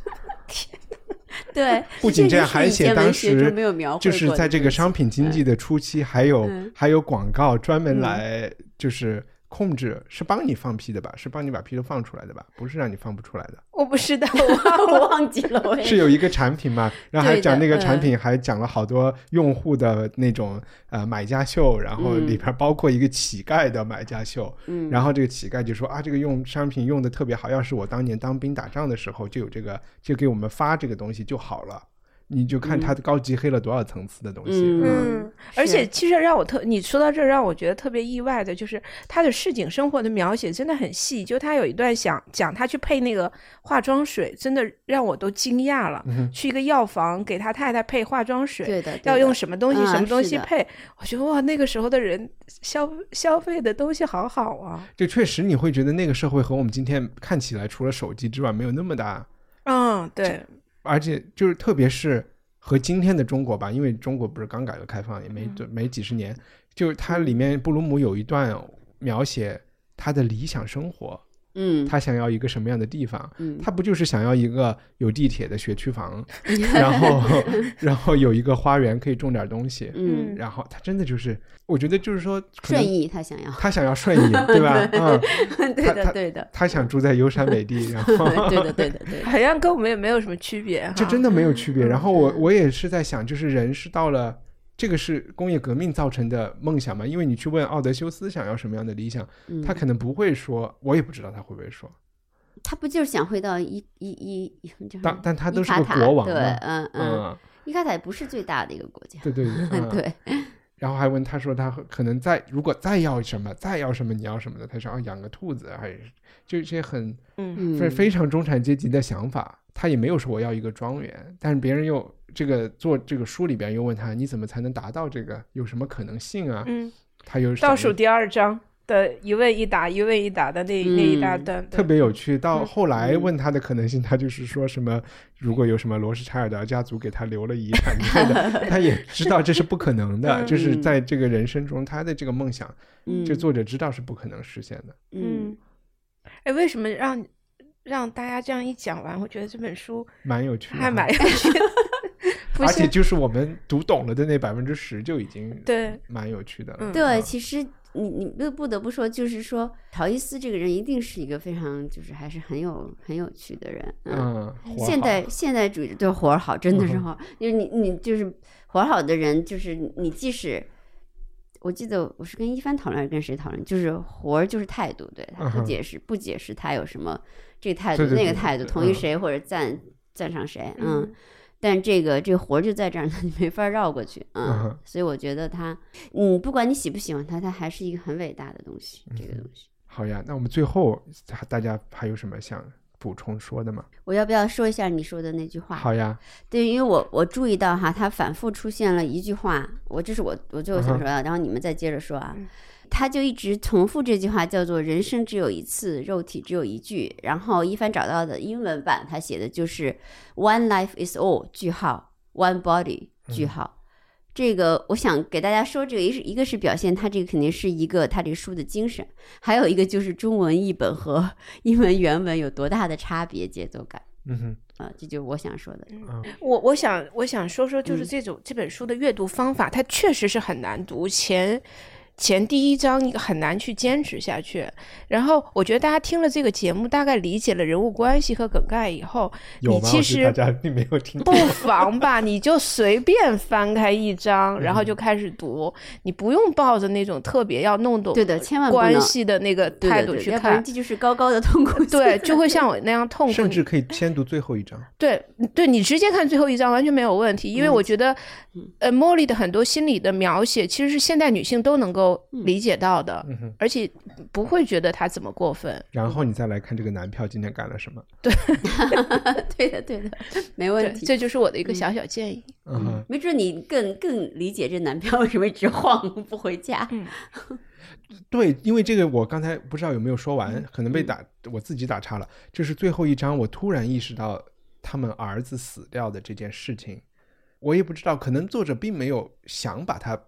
对，不仅这样，还写当时没有描绘就是在这个商品经济的初期，还有嗯还有广告专门嗯来就是控制，是帮你放屁的吧？是帮你把屁都放出来的吧？不是让你放不出来的。我不知道，<laughs> 我忘记了，我是有一个产品嘛，然后还讲那个产嗯品，还讲了好多用户的那种呃买家秀，然后里边包括一个乞丐的买家秀，嗯然后这个乞丐就说啊，这个用商品用的特别好，要是我当年当兵打仗的时候就有这个，就给我们发这个东西就好了。你就看他高级黑了多少层次的东西，嗯嗯，而且其实让我特，你说到这儿让我觉得特别意外的，就是他的市井生活的描写真的很细。就他有一段想讲他去配那个化妆水，真的让我都惊讶了。去一个药房给他太太配化妆水，对的，对的要用什么东西、嗯什么东西配，我觉得哇，那个时候的人消消费的东西好好啊。就确实你会觉得那个社会和我们今天看起来，除了手机之外没有那么大，嗯，对，而且就是特别是和今天的中国吧，因为中国不是刚改革开放，也没嗯。没几十年，就是它里面布鲁姆有一段描写他的理想生活，嗯他想要一个什么样的地方？嗯他不就是想要一个有地铁的学区房，<laughs> 然后然后有一个花园可以种点东西，嗯，然后他真的就是，我觉得就是说顺义他想要，他想要顺义，<laughs> 对吧？嗯，<laughs> 对的对的，他想住在优山美地，然后对的对的对的，好像跟我们也没有什么区别哈。这真的没有区别。嗯然后我我也是在想，就是人是到了这个是工业革命造成的梦想嘛？因为你去问奥德修斯想要什么样的理想，嗯。他可能不会说，我也不知道他会不会说，他不就是想回到伊伊伊伊叫什但但他都是个国王对，嘛，嗯嗯，嗯，伊卡塔也不是最大的一个国家，对对对，嗯。<laughs> 对，然后还问他说他可能再如果再要什么再要什么你要什么的，他说啊养个兔子还是就这些很嗯嗯，非非常中产阶级的想法。他也没有说我要一个庄园，但是别人又这个做这个书里边又问他你怎么才能达到这个，有什么可能性啊？嗯，他又倒数第二章的一问一答，一问一答的那、那一大段，特别有趣。到嗯后来问他的可能性，他就是说什么，如果有什么罗什柴尔德家族给他留了遗产之类的，<laughs> 他也知道这是不可能的，嗯 <laughs> 就是在这个人生中，他的这个梦想，嗯这作者知道是不可能实现的。嗯嗯，哎，为什么让让大家这样一讲完，我觉得这本书蛮有趣还蛮有趣的，而且？就是我们读懂了的那百分之十就已经对，蛮有趣的了。嗯对，其实你你不不得不说，就是说乔伊斯这个人一定是一个非常就是还是很有很有趣的人，嗯，活现代现代主义对活儿好，真的是嗯好，因 <laughs> 为你你就是活儿好的人，就是你即使。我记得我是跟一帆讨论，还是跟谁讨论？就是活儿就是态度，对他不解释，不解释他有什么这个态度那个态度，同意嗯谁或者赞赞赏谁，嗯嗯，但这个这活儿就在这儿，<laughs> 你没法绕过去，嗯嗯，所以我觉得他，嗯，不管你喜不喜欢他，他还是一个很伟大的东西，这嗯个东西。好呀，那我们最后大家还有什么想补充说的吗？我要不要说一下你说的那句话？好呀，对，因为我我注意到哈，他反复出现了一句话，我这是我我最后想说的，然后你们再接着说啊嗯。他就一直重复这句话，叫做“人生只有一次，肉体只有一具”。然后一帆找到的英文版，他写的就是 “One life is all”，句号，“One body”，句号。这个我想给大家说，这个一是一个是表现他这个肯定是一个他这个书的精神，还有一个就是中文译本和 <laughs> 英文原文有多大的差别，节奏感嗯哼，啊、这就是我想说的。我我想我想说说，就是嗯这种、这本书的阅读方法，它确实是很难读。前前第一章你很难去坚持下去。然后我觉得大家听了这个节目，大概理解了人物关系和梗概以后，有吗？你其实大家并没有听不。妨吧，你就随便翻开一章，<laughs> 然后就开始读，你不用抱着那种特别要弄懂对的，千万关系的那个态度去看。这就是高高的痛苦。对，就会像我那样痛苦。甚至可以先读最后一章。对对，你直接看最后一章完全没有问题，因为嗯我觉得，呃，茉莉的很多心理的描写其实是现代女性都能够理解到的，嗯，而且不会觉得他怎么过分。然后你再来看这个男票今天干了什么。对 <laughs> <laughs> 对的对的，没问，题。这就是我的一个小小建议。嗯，没准你更更理解这男票为什么一直晃不回家。<laughs> 对，因为这个我刚才不知道有没有说完，可能被嗯打我自己打岔了。这是最后一章，我突然意识到他们儿子死掉的这件事情，我也不知道，可能作者并没有想把它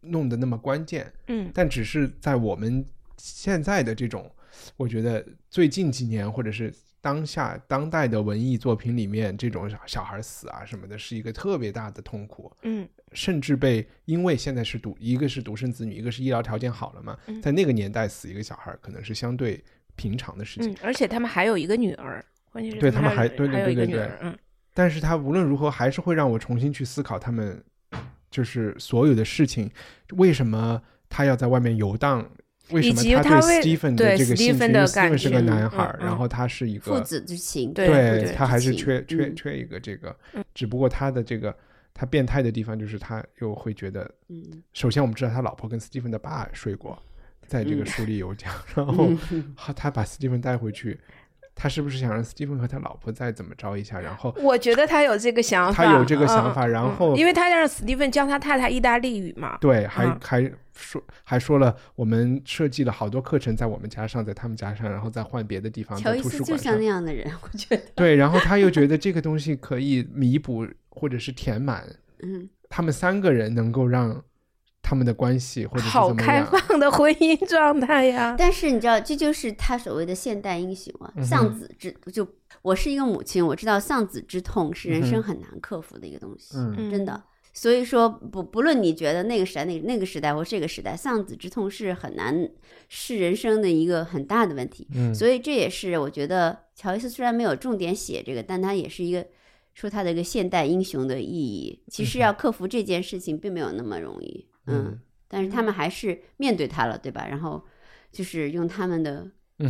弄得那么关键，嗯但只是在我们现在的这种，我觉得最近几年或者是当下当代的文艺作品里面，这种小孩死啊什么的，是一个特别大的痛苦。嗯甚至被因为现在是独一个是独生子女，一个是医疗条件好了嘛，嗯在那个年代死一个小孩可能是相对平常的事情。嗯，而且他们还有一个女儿，关键是对他们还对对对对嗯但是他无论如何还是会让我重新去思考他们就是所有的事情，为什么他要在外面游荡？为什么他对 Stephen 的这个兴趣？的感 Stephen 是个男孩然后他是一父个子之情，对他还是缺缺嗯。缺一个这个，只不过他的这个他变态的地方就是他又会觉得，嗯。首先我们知道他老婆跟斯蒂芬的爸睡过，在这个嗯。书里有讲，<laughs> 然后他把斯蒂芬带回去，他是不是想让斯蒂芬和他老婆再怎么着一下？然后我觉得他有这个想法，他有这个想法嗯然后嗯因为他让史蒂芬教他太太意大利语嘛，对，还嗯还说还说了，我们设计了好多课程在我们家上，在他们家上，然后再换别的地方，乔伊在图书馆上斯就像那。样的人，我觉得，对，然后他又觉得这个东西可以弥补或者是填满嗯，他们三个人能够让他们的关系或者是好开怎么样。放的婚姻状态呀。<laughs> 但是你知道，这就是他所谓的现代英雄啊，丧子之就我是一个母亲，我知道丧子之痛是人生很难克服的一个东西，嗯真的。所以说，不不论你觉得那个时代、那个那个时代或这个时代，丧子之痛是很难，是人生的一个很大的问题。嗯，所以这也是我觉得乔伊斯虽然没有重点写这个，但他也是一个说他的一个现代英雄的意义。其实要克服这件事情并没有那么容易，嗯，嗯但是他们还是面对他了，对吧？然后就是用他们的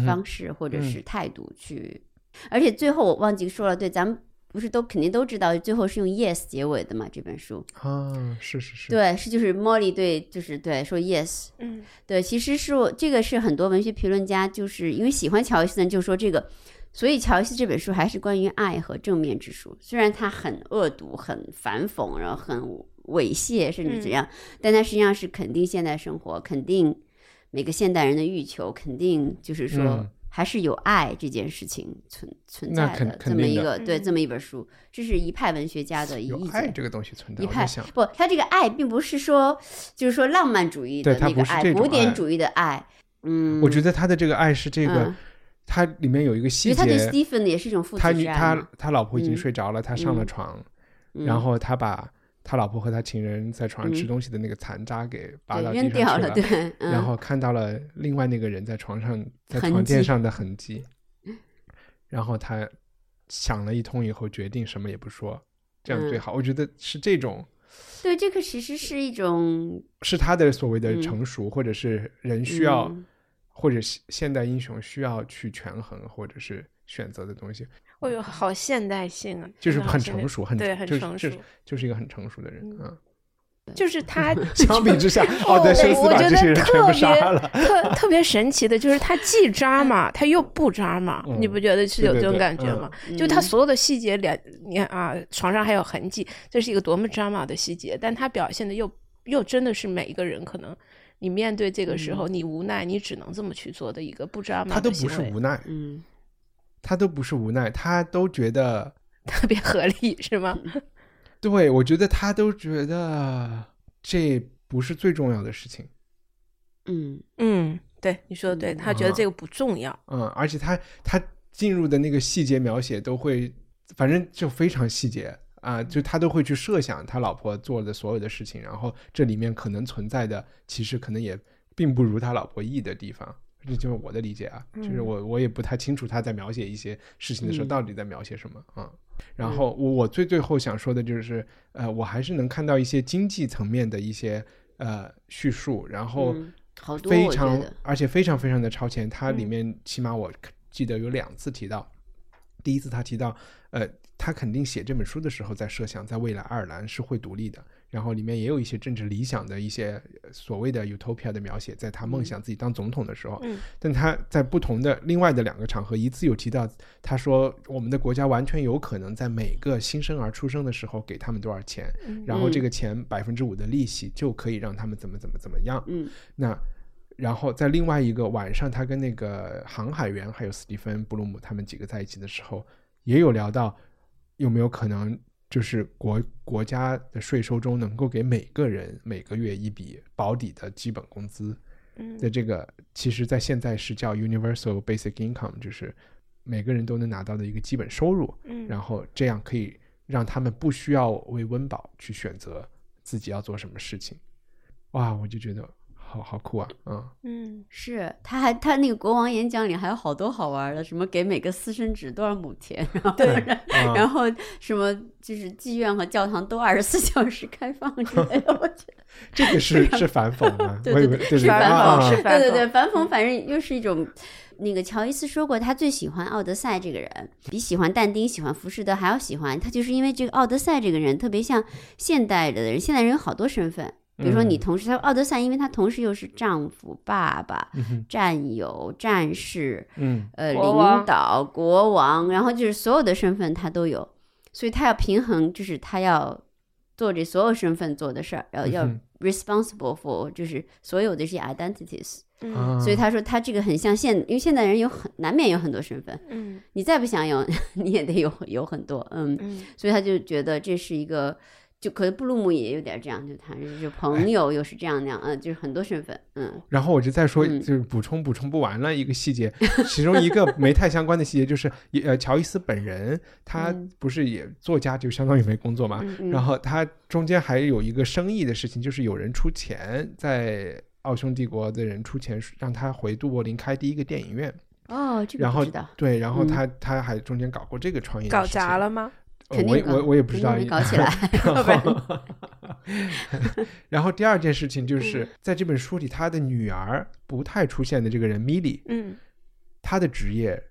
方式或者嗯是态度去，而且最后我忘记说了，对，咱们不是都肯定都知道，最后是用 yes 结尾的嘛？这本书，啊，是是是，对，是就是 Molly 对，就是对说 yes，嗯对，其实是我这个是很多文学评论家就是因为喜欢乔伊斯的人就说这个，所以乔伊斯这本书还是关于爱和正面之书，虽然它很恶毒、很反讽，然后很猥亵，甚至怎样，但它实际上是肯定现代生活，肯定每个现代人的欲求，肯定就是说。嗯还是有爱这件事情存存在的，这么一个对嗯这么一本书，这是一派文学家的意见。爱这个东西存在，一派不，他这个爱并不是说，就是说浪漫主义的那个爱，古典主义的爱。嗯，我觉得他的这个爱是这个嗯，它里面有一个因细为他对节，Stephen 也是一种父他他他老婆已经嗯睡着了，他上了嗯床，嗯然后他把他老婆和他情人在床上吃嗯。东西的那个残渣给扒到地扔掉了，上去了，对，嗯、然后看到了另外那个人在床上在床垫上的痕迹，然后他想了一通以后，决定什么也不说，这样最嗯。好。我觉得是这种，对这个其实是一种是他的所谓的嗯。成熟，或者是人需要，嗯。或者现现代英雄需要去权衡，或者是选择的东西，哦呦，好现代性啊，就是很成熟，很对，很成熟就是。就是一个很成熟的人嗯嗯。就是他 <laughs> 相比之下，奥德修斯我觉把这些得特人全部杀别了。特特别神奇的就是他既渣嘛，他又不渣嘛，嗯你不觉得是有这种对对对嗯感觉吗？就他所有的细节，两你看啊，床上还有痕迹，这是一个多么渣嘛的细节，但他表现的又又真的是每一个人可能。你面对这个时候，你无奈，你只能这么去做的一个不渣马他都不的行为，是无奈，嗯，他都不是无奈，他都觉得，<laughs> 特别合理，是吗？对我觉得他都觉得这不是最重要的事情。嗯嗯，对，你说的对，他觉得这个不重要。嗯，而且他他进入的那个细节描写都会，反正就非常细节啊，就他都会去设想他老婆做的所有的事情，然后这里面可能存在的，其实可能也并不如他老婆意的地方。这就是我的理解啊，就是我我也不太清楚他在描写一些事情的时候嗯。到底在描写什么啊、然后我我最最后想说的就是，呃，我还是能看到一些经济层面的一些呃叙述，然后非常得，而且非常非常的超前。它里嗯。面起码我记得有两次提到，第一次他提到，呃，他肯定写这本书的时候在设想，在未来爱尔兰是会独立的，然后里面也有一些政治理想的一些呃所谓的 utopia 的描写，在他梦想自己当总统的时候，嗯。但他在不同的另外的两个场合，一次有提到，他说我们的国家完全有可能在每个新生儿出生的时候给他们多少钱，嗯然后这嗯。个钱百分之五的利息就可以让他们怎么怎么怎么样。嗯。那然后在另外一个晚上，他跟那个航海员还有斯蒂芬·布鲁姆他们几个在一起的时候，也有聊到有没有可能就是国国家的税收中能够给每个人每个月一笔保底的基本工资嗯的这个，其实在现在是叫 universal basic income，就是每个人都能拿到的一个基本收入，嗯，然后这样可以让他们不需要为温饱去选择自己要做什么事情。哇，我就觉得好好酷啊，嗯，嗯是，他还他那个国王演讲里还有好多好玩的，什么给每个私生子多少亩田，然后然后什么就是妓院和教堂都二十四小时开放之类的，我觉得 <laughs> 这个是是反讽吗？对我以为对对对是反讽是反讽对对对，反讽反正又是一种。那个乔伊斯说过，他最喜欢奥德赛这个人，比喜欢但丁、喜欢浮士德还要喜欢他，就是因为这个奥德赛这个人特别像现代的人。现代人有好多身份，比如说你嗯。同时，他奥德赛，因为他同时又是丈夫、爸爸、嗯战友、战士，嗯。呃，领导、国王，然后就是所有的身份他都有，所以他要平衡，就是他要做这所有身份做的事儿，然后要嗯 responsible for 就是所有的这些 identities。嗯。啊。所以他说他这个很像现，因为现代人有很难免有很多身份，嗯。你再不想有，<laughs> 你也得有有很多，嗯，嗯。所以他就觉得这是一个。就可能布鲁姆也有点这样，就他就朋友，又是这样那样，嗯，就是很多身份，嗯，然后我就再说，嗯就是补充补充不完了一个细节，其中一个没太相关的细节就是，呃，乔伊斯本人他嗯不是也作家，就相当于没工作嘛。嗯然后他中间还有一个生意的事情，就是有人出钱，在奥匈帝国的人出钱让他回杜柏林开第一个电影院。哦，这个然后不知道，对，然后嗯他他还中间搞过这个创业搞砸了吗？呃我我我也不知道搞起来，<laughs> <laughs> 然 <laughs> 然后第二件事情就是嗯在这本书里，他的女儿不太出现的这个人米莉，嗯。她的职业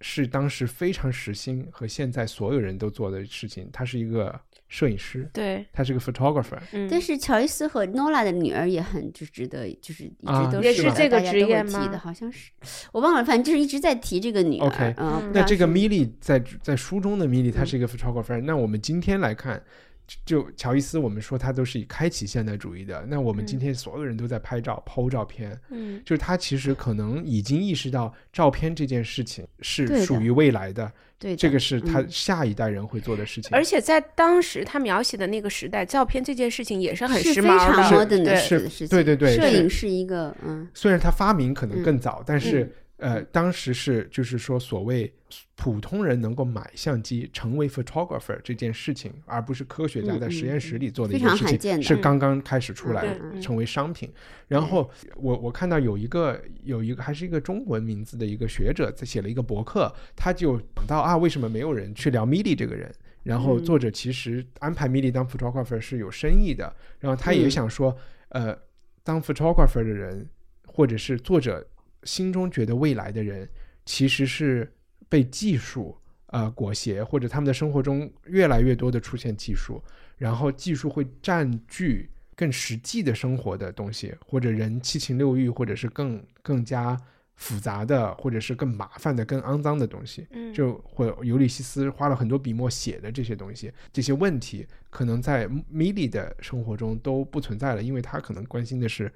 是当时非常时兴和现在所有人都做的事情，她是一个摄影师，对，他是个 photographer。嗯，但是乔伊斯和诺拉的女儿也很就值得，就是一啊直都也是的这个大家都会职业吗提的，好像是我忘了，反正就是一直在提这个女儿。OK，嗯，那这个米莉在在书中的米莉，她嗯是一个 photographer、那我们今天来看，就就乔伊斯，我们说他都是以开启现代主义的。那我们今嗯天所有人都在拍照、剖照片，嗯就是他其实可能已经意识到照片这件事情是属于未来的，对的这个是他嗯下一代人会做的事情。而且在当时他描写的那个时代，照片这件事情也是很时髦常的对是事事情。对对对摄影是一个嗯虽然他发明可能嗯更早，但是呃，当时是就是说所谓普通人能够买相机成为 photographer 这件事情，而不是科学家在实验室里做的一件事情，是刚刚开始出来成为商品。然后我我看到有一个有一个还是一个中文名字的一个学者在写了一个博客，他就讲到啊，为什么没有人去聊米莉这个人？然后嗯作者其实安排米莉当 photographer 是有深意的，然后他也嗯想说，呃，当 photographer 的人，或者是作者心中觉得未来的人，其实是被技术呃裹挟，或者他们的生活中越来越多的出现技术，然后技术会占据更实际的生活的东西，或者人七情六欲，或者是更更加复杂的，或者是更麻烦的、更肮脏的东西。嗯就或尤里西斯花了很多笔墨写的这些东西，这些问题可能在米莉的生活中都不存在了，因为他可能关心的是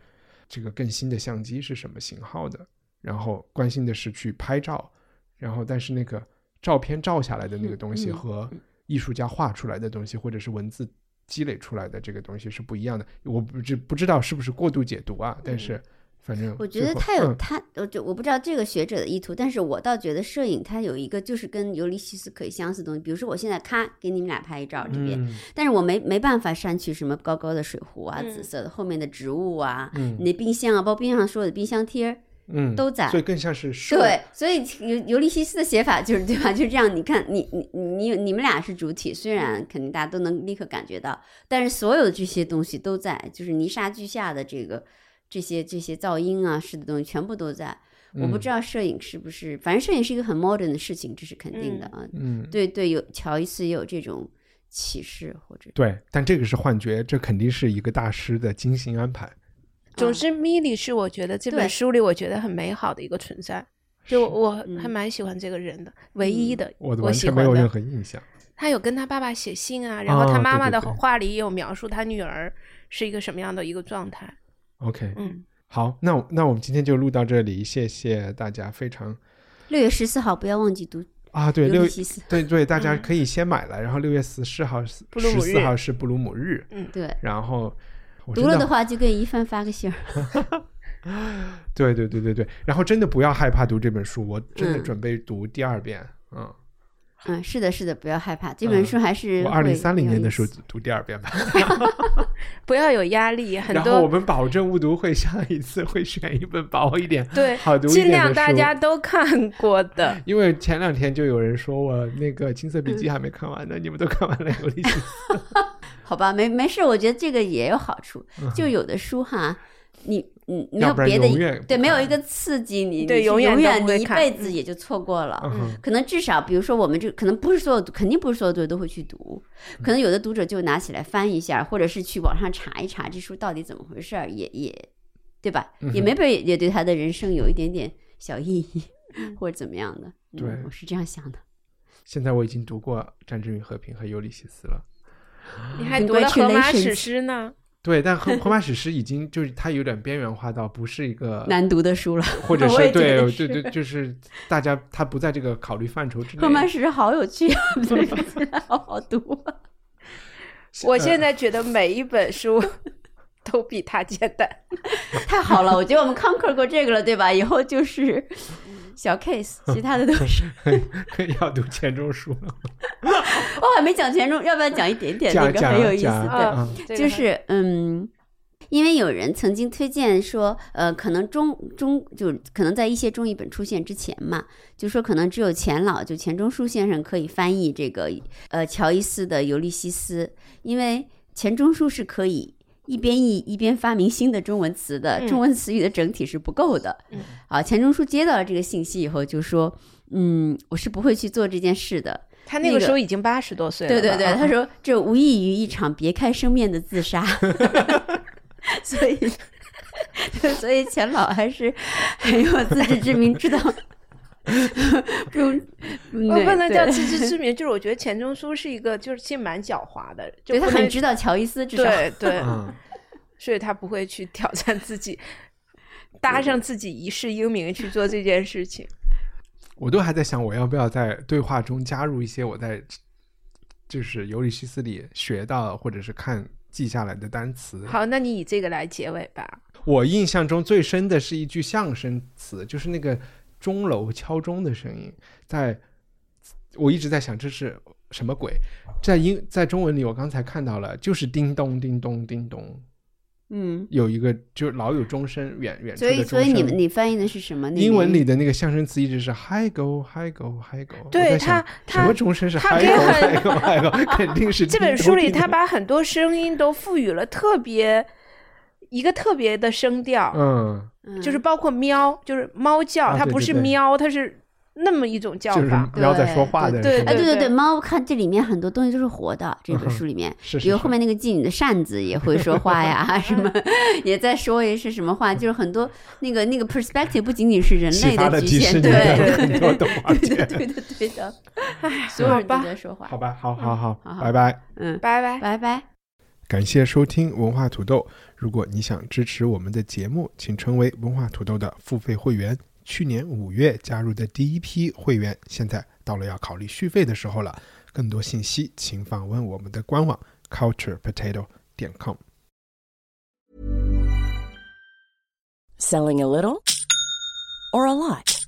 这个更新的相机是什么型号的，然后关心的是去拍照，然后但是那个照片照下来的那个东西和艺术家画出来的东西，或者是文字积累出来的这个东西是不一样的。我不知不知道是不是过度解读啊，但是反正嗯我觉得他有嗯。他，我就我不知道这个学者的意图，但是我倒觉得摄影它有一个就是跟尤利西斯可以相似的东西，比如说我现在咔给你们俩拍一照这边，嗯。但是我没没办法删去什么高高的水壶啊、嗯。紫色的后面的植物啊，嗯。你的冰箱啊，包括冰箱上说的冰箱贴儿，嗯都在所以更像是摄对，所以尤尤利西斯的写法就是对吧？<laughs> 就这样，你看，你你你你们俩是主体，虽然肯定大家都能立刻感觉到，但是所有的这些东西都在，就是泥沙俱下的这个这些这些噪音啊式的东西全部都在。我不嗯知道摄影是不是，反正摄影是一个很 modern 的事情，这是肯定的啊。嗯对对，有乔伊斯也有这种启示或者对，但这个是幻觉，这肯定是一个大师的精心安排。总之，米莉是我觉得这本书里我觉得很美好的一个存在，就我还蛮喜欢这个人的，唯一的我的我完全没有任喜欢的。何印象。他有跟他爸爸写信啊，然后他哦妈妈的话里也有描述他女儿是一个什么样的一个状态。OK，嗯，好，那我那我们今天就录到这里，谢谢大家，非常六月十四号不要忘记读啊，对六尤利西斯。对对，大家嗯可以先买了，然后六月十四号十四号是布鲁姆日，嗯对，然后读了的话就给一帆发个信儿。<laughs> 对对对对对，然后真的不要害怕读这本书，我真的嗯准备读第二遍。嗯，嗯，是的，是的，不要害怕，这本书还是我二零会三零年的书读第二遍吧。<laughs> 不要有压力，很然后我们保证误读会下一次会选一本薄一点、对好读一尽点的书。量大家都看过的。<laughs> 因为前两天就有人说我那个《金色笔记》还没看完呢，你们都看完了《有利西斯》好吧，没没事，我觉得这个也有好处，就有的书哈，你你没有别的对，没有一个刺激你，对永远永远你一辈子也就错过了。嗯可能至少，比如说我们这可能不是所有，肯定不是所有读者都会去读，可能有的读者就拿起来翻一下，或者是去网上查一查这书到底怎么回事儿，也也对吧？嗯也没被也对他的人生有一点点小意义，<laughs> 或者怎么样的。嗯对我是这样想的。现在我已经读过《战争与和平》和《尤利西斯》了。你还读了《荷马史诗》呢？对，但荷荷马史诗已经就是它有点边缘化到不是一个，难读的书了，或者是对得对对，就是大家他不在这个考虑范畴之内。荷马史诗好有趣啊，<laughs> 对，好好读啊。我现在觉得每一本书 <laughs> 都比它简单。太好了，我觉得我们 conquer 过这个了，对吧？以后就是小 case，其他的都是。<laughs> 要读钱钟书了，<laughs> 我还没讲钱钟，要不要讲一点点？那个讲讲很有意思，讲对，啊就是嗯。因为有人曾经推荐说，呃，可能中中就可能在一些中译本出现之前嘛，就说可能只有钱老就钱钟书先生可以翻译这个呃乔伊斯的《尤利西斯》，因为钱钟书是可以一边译一边发明新的中文词的，嗯中文词语的整体是不够的。嗯啊，钱钟书接到了这个信息以后就说，嗯，我是不会去做这件事的。他那个时候已经八十多岁了吧。对对对，啊他说这无异于一场别开生面的自杀，<laughs> 所以 <laughs> 所以钱老还是很有自知之明，知道 <laughs> 不用，我不能叫自知之明，就是我觉得钱钟书是一个，就是其实蛮狡猾的，就对他很知道乔伊斯，至少对 <laughs> 对，嗯，所以他不会去挑战自己，<laughs> 搭上自己一世英名去做这件事情。我都还在想，我要不要在对话中加入一些我在就是尤里西斯里学到或者是看记下来的单词。好，那你以这个来结尾吧。我印象中最深的是一句相声词，就是那个钟楼敲钟的声音，在我一直在想这是什么鬼，在英在中文里我刚才看到了，就是叮咚叮咚叮咚，嗯，有一个就老有钟声远远处所以的钟声。所以你们你翻译的是什么？那英文里的那个象声词一直是 hi go hi go hi go。对我在想它什么它钟声是它 hi 给 go 很 hi go hi go，肯定是 <laughs> 这本书里，他把很多声音都赋予了特别一个特别的声调，嗯，嗯就是包括喵，就是猫叫，它不啊对对对是喵，它是那么一种叫就是法。喵在说话的对哎，对对对对，猫看这里面很多东西都是活的，这本书里面，是是是比如后面那个妓女的扇子也会说话呀，<laughs> 什么也在说一是什么话，就是很多那个那个 perspective 不仅仅是人类启发了局限，对的对对的片。对的对的，所有人都在说话好，吧，好，好好拜拜。嗯，拜拜。拜拜。感谢收听文化土豆。如果你想支持我们的节目，请成为文化土豆的付费会员。去年五月加入的第一批会员，现在到了要考虑续费的时候了。更多信息请访问我们的官网 culturepotato 点 com。Selling a little or a lot?